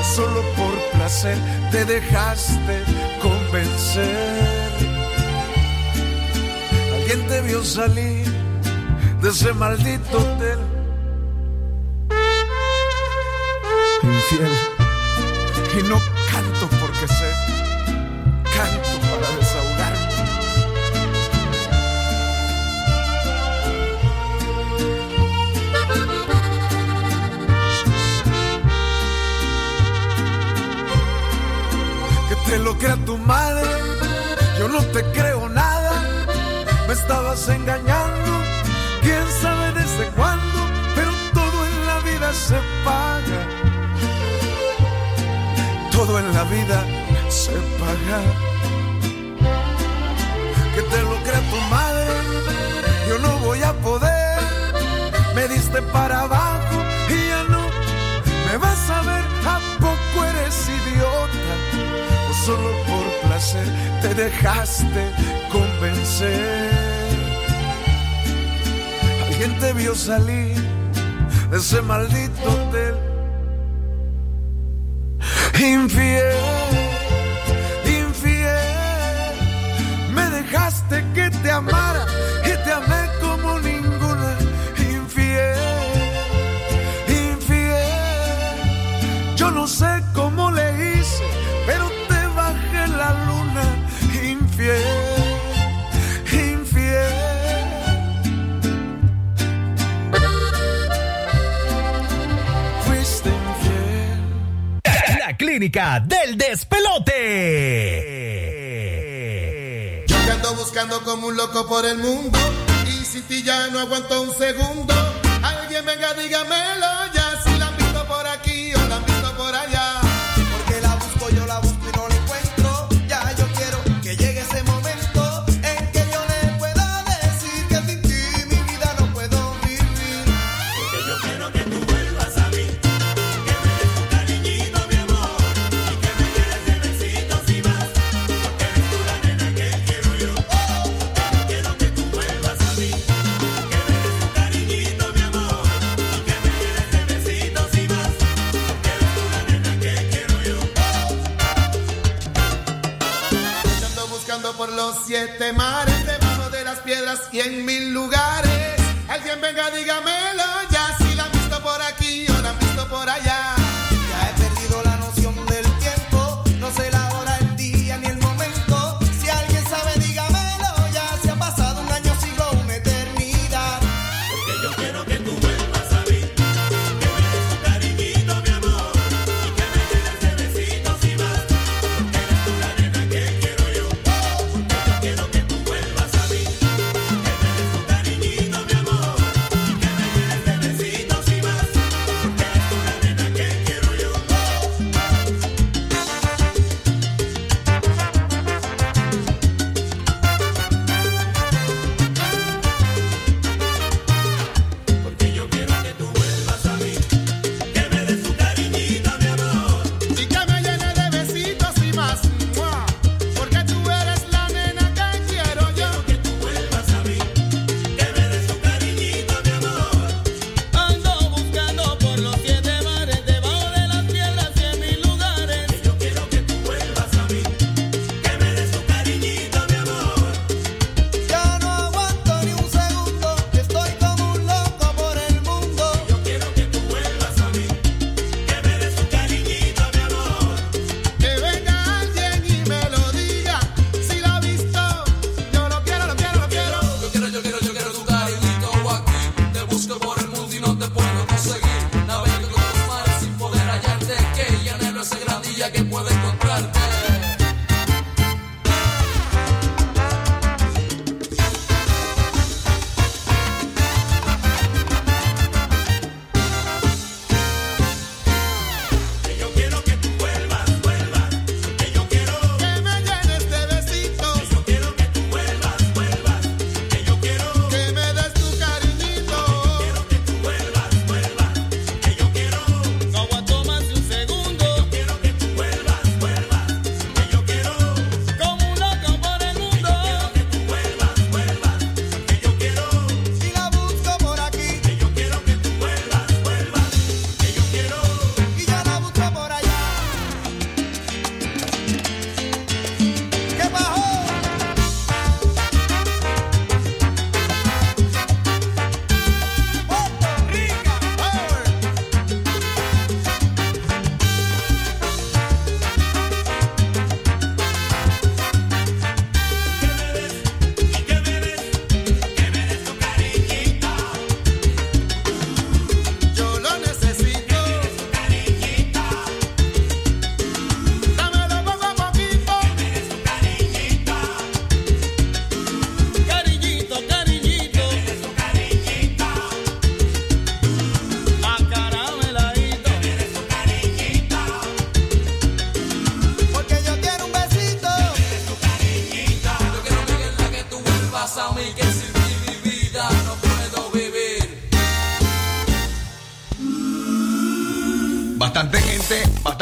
O solo por placer te dejaste convencer. Alguien te vio salir de ese maldito hotel. Infiel. Y no no te creo nada. Me estabas engañando, quién sabe desde cuándo, pero todo en la vida se paga. Todo en la vida se paga. Que te lo crea tu madre, yo no voy a poder. Me diste para abajo dejaste convencer. Alguien te vio salir de ese maldito hotel. Infiel, clínica del despelote. Yo te ando buscando como un loco por el mundo y sin ti ya no aguanto un segundo. Alguien venga, dígamelo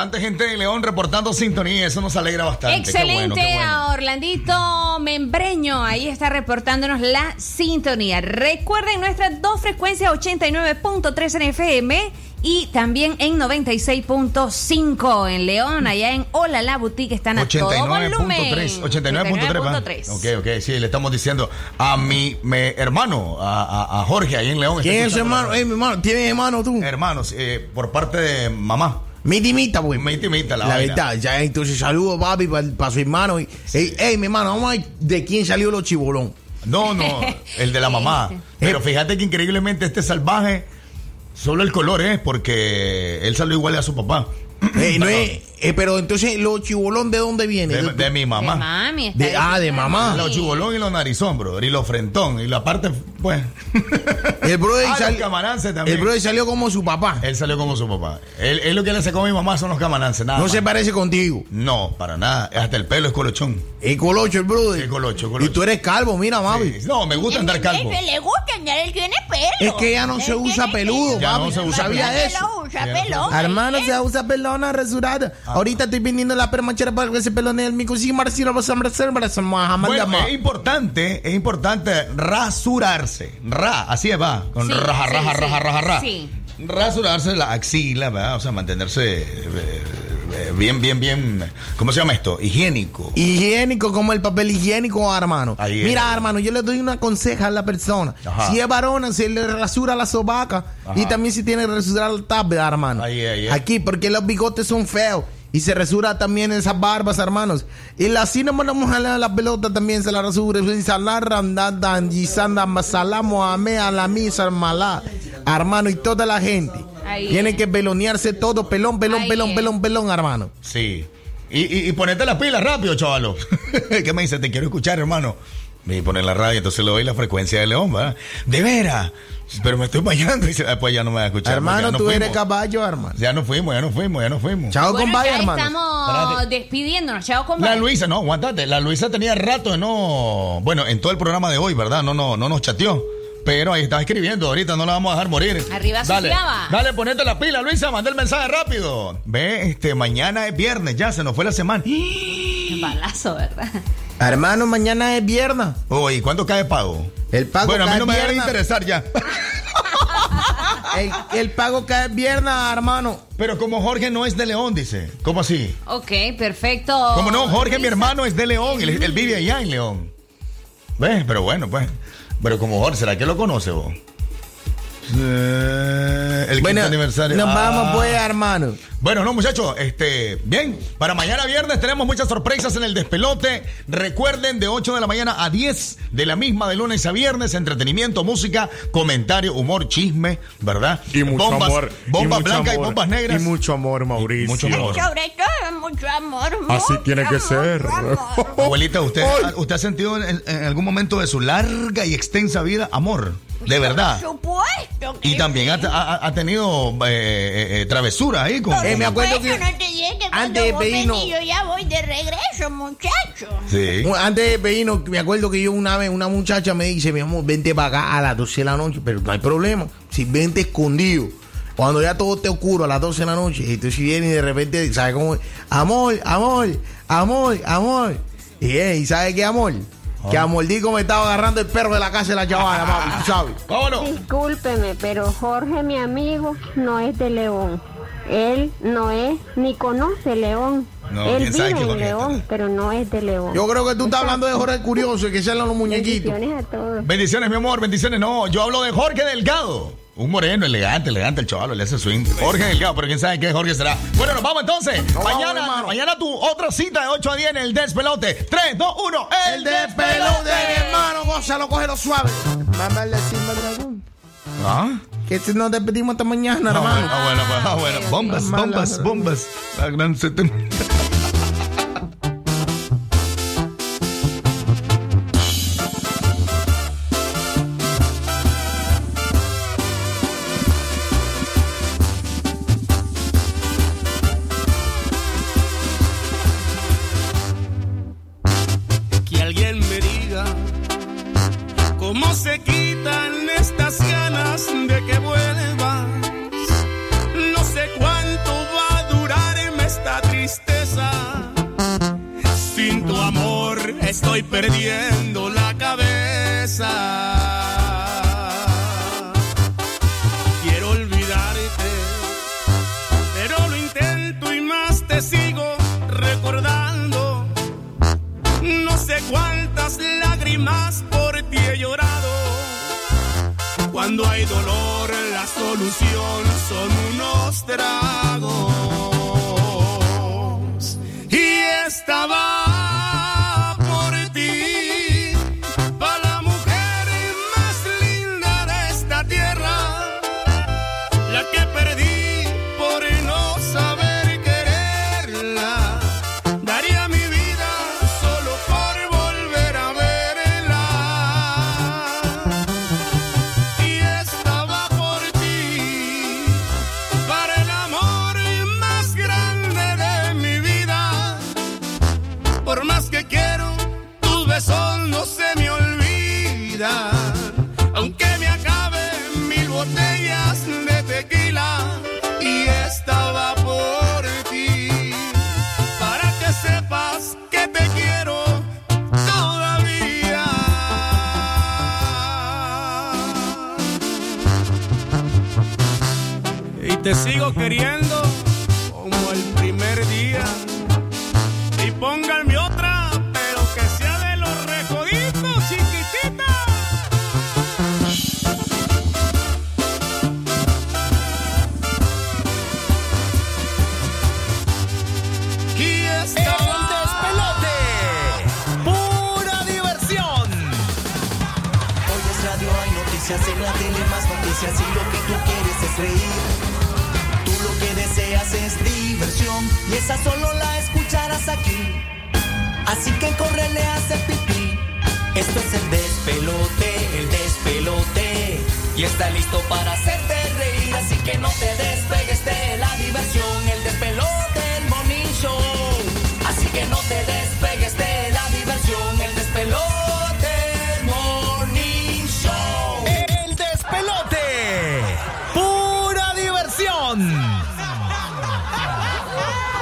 bastante gente de León reportando sintonía. Eso nos alegra bastante. Qué Excelente bueno, qué bueno. a Orlandito Membreño. Ahí está reportándonos la sintonía. Recuerden nuestras dos frecuencias 89.3 en FM y también en 96.5 en León. Allá en Hola la Boutique están a todo volumen. 89.3. 89.3. va. 89.3. Ok, ok, sí, le estamos diciendo a mi me- hermano, a, a- a Jorge ahí en León. ¿Quién es su hermano? la- Ey, mi hermano, ¿tienes hermano tú? Hermanos, eh, por parte de mamá. Mi timita, pues. Mi timita, la, La vaina. verdad, ya entonces saludo papi para su hermano. Y, ey, ey, mi hermano, vamos a ver de quién salió los chibolón. No, no, el de la mamá. Pero fíjate que increíblemente este salvaje, solo el color es porque él salió igual a su papá. Ey, no es, eh, pero entonces los chibolón de dónde viene? De, de mi mamá. De mami, De- ah, de mamá. Los chibolón y los narizón, brother. Y los frentón. Y la parte, pues. El brother, Ah, sal- también. el brother salió como su papá. Él salió como su papá. Él, él lo que le sacó a mi mamá son los camarances, nada No más. se parece contigo. No, para nada. Hasta el pelo es colochón. Es colocho el brother. Es colocho, Y tú eres calvo, mira, mami. Sí. No, me gusta andar calvo. Le gusta andar, él tiene pelo. Es que ya no Él se usa peludo, Ya no mami. se usa ¿Sabía peludo. eso? Usa Ya. pelón. Hermano, se usa pelona resurada. Ah. Ahorita estoy vendiendo la permachera para que ese pelón es el mico. Sí, Marcelo, vas a Marcelo, vas a Bueno, es importante, es importante rasurarse. Ra, así es, va. Con Sí, raja, sí, raja, sí. raja, raja, raja. Sí. Rasurarse la axila, ¿verdad? O sea, mantenerse eh, eh, bien, bien, bien. ¿Cómo se llama esto? Higiénico. Higiénico como el papel higiénico, hermano. Ahí es. Mira, hermano, yo le doy una conseja a la persona. Ajá. Si es varona, se le rasura la sobaca. Ajá. Y también si tiene que rasurar el tabla, hermano. Ahí ahí. Aquí, porque los bigotes son feos. Y se rasura también esas barbas, hermanos. Y la la mujer la pelota también se la rasura. Y masala, mohamed, la misa, malá. Hermano, y toda la gente. Ahí Tiene es. que pelonearse todo. Pelón, pelón, Ahí pelón, es. pelón, pelón, hermano. Sí. Y, y, y ponete las pilas rápido, chavalo. ¿Qué me dice? Te quiero escuchar, hermano. Y poner la radio, entonces le doy la frecuencia de León, ¿verdad? De veras. Pero me estoy bañando. Y dice, después ya no me va a escuchar. hermano, no tú eres caballo, hermano. Ya no fuimos, ya no fuimos, ya no fuimos. Chao, Bueno, compadre, ya hermano. estamos Espérate. despidiéndonos. Chao, La compadre. Luisa, no, aguantate. La Luisa tenía rato de no. Bueno, en todo el programa de hoy, ¿verdad? No, no, no nos chateó. Pero ahí está escribiendo. Ahorita no la vamos a dejar morir. Arriba dale, dale, ponete la pila, Luisa. Manda el mensaje rápido. Ve, este, mañana es viernes, ya se nos fue la semana. Balazo, ¿verdad? Hermano, mañana es viernes. Oye, ¿cuándo cae pago? El pago bueno, a mí cae no me debe viernes. interesar ya. El, el pago cae viernes, hermano. Pero como Jorge no es de León, dice. ¿Cómo así? Ok, perfecto. Como no, Jorge, mi hermano, es de León. Él, él vive allá en León. ¿Ves? Pero bueno, pues. Pero como Jorge, ¿será que lo conoce vos? Eh, el Bueno, quinto aniversario. nos Ah. vamos pues, hermano. Bueno, no, muchachos, este, bien, para mañana viernes tenemos muchas sorpresas en el despelote. Recuerden, de 8 de la mañana a 10 de la misma, de lunes a viernes, entretenimiento, música, comentario, humor, chisme, ¿verdad? Y mucho bombas, amor. Bombas blancas y bombas negras. Y mucho amor, Mauricio. mucho amor. Sobre todo, mucho amor. Así mucho tiene que amor, ser. Abuelita, ¿usted, ¿usted ha sentido en, en algún momento de su larga y extensa vida amor? De verdad. Por supuesto que Y también ha, ha- ha tenido eh, eh, eh, travesuras ahí con... Eh, me acuerdo que no te antes cuando de vos pedirnos- venís, yo ya voy de regreso, muchacho. Sí. Antes de pedirnos, me acuerdo que yo una vez, una muchacha me dice, mi amor, vente para acá a las 12 de la noche, pero no hay problema. Si vente escondido. Cuando ya todo te oscuro a las 12 de la noche, y tú si vienes y de repente, ¿sabes cómo? es? Amor, amor, amor, amor. Y, eh, ¿y sabes qué amor? Que a Mordico me estaba agarrando el perro de la casa de la chavala, mami, tú sabes. ¿Cómo Discúlpeme, pero Jorge, mi amigo, no es de León. Él no es ni conoce León. No, Él vive en León, pero no es de León. Yo creo que tú estás hablando de Jorge Curioso, que sean los muñequitos. Bendiciones a todos. Bendiciones, mi amor, bendiciones. No, yo hablo de Jorge Delgado. Un moreno, elegante, elegante el chaval, le hace swing. Jorge Delgado, pero quién sabe qué Jorge será. Bueno, nos vamos entonces. No mañana, vamos, mañana tu otra cita de 8 a 10 en el despelote. 3, 2, 1, el, el despelote. despelote. hermano, gózalo, cógelo suave. Mamá le el dragón. ¿Ah? Que si nos despedimos hasta mañana, no, hermano. Ah, bueno, pues, ah, bueno. Bombas, bombas, bombas. La gran 70.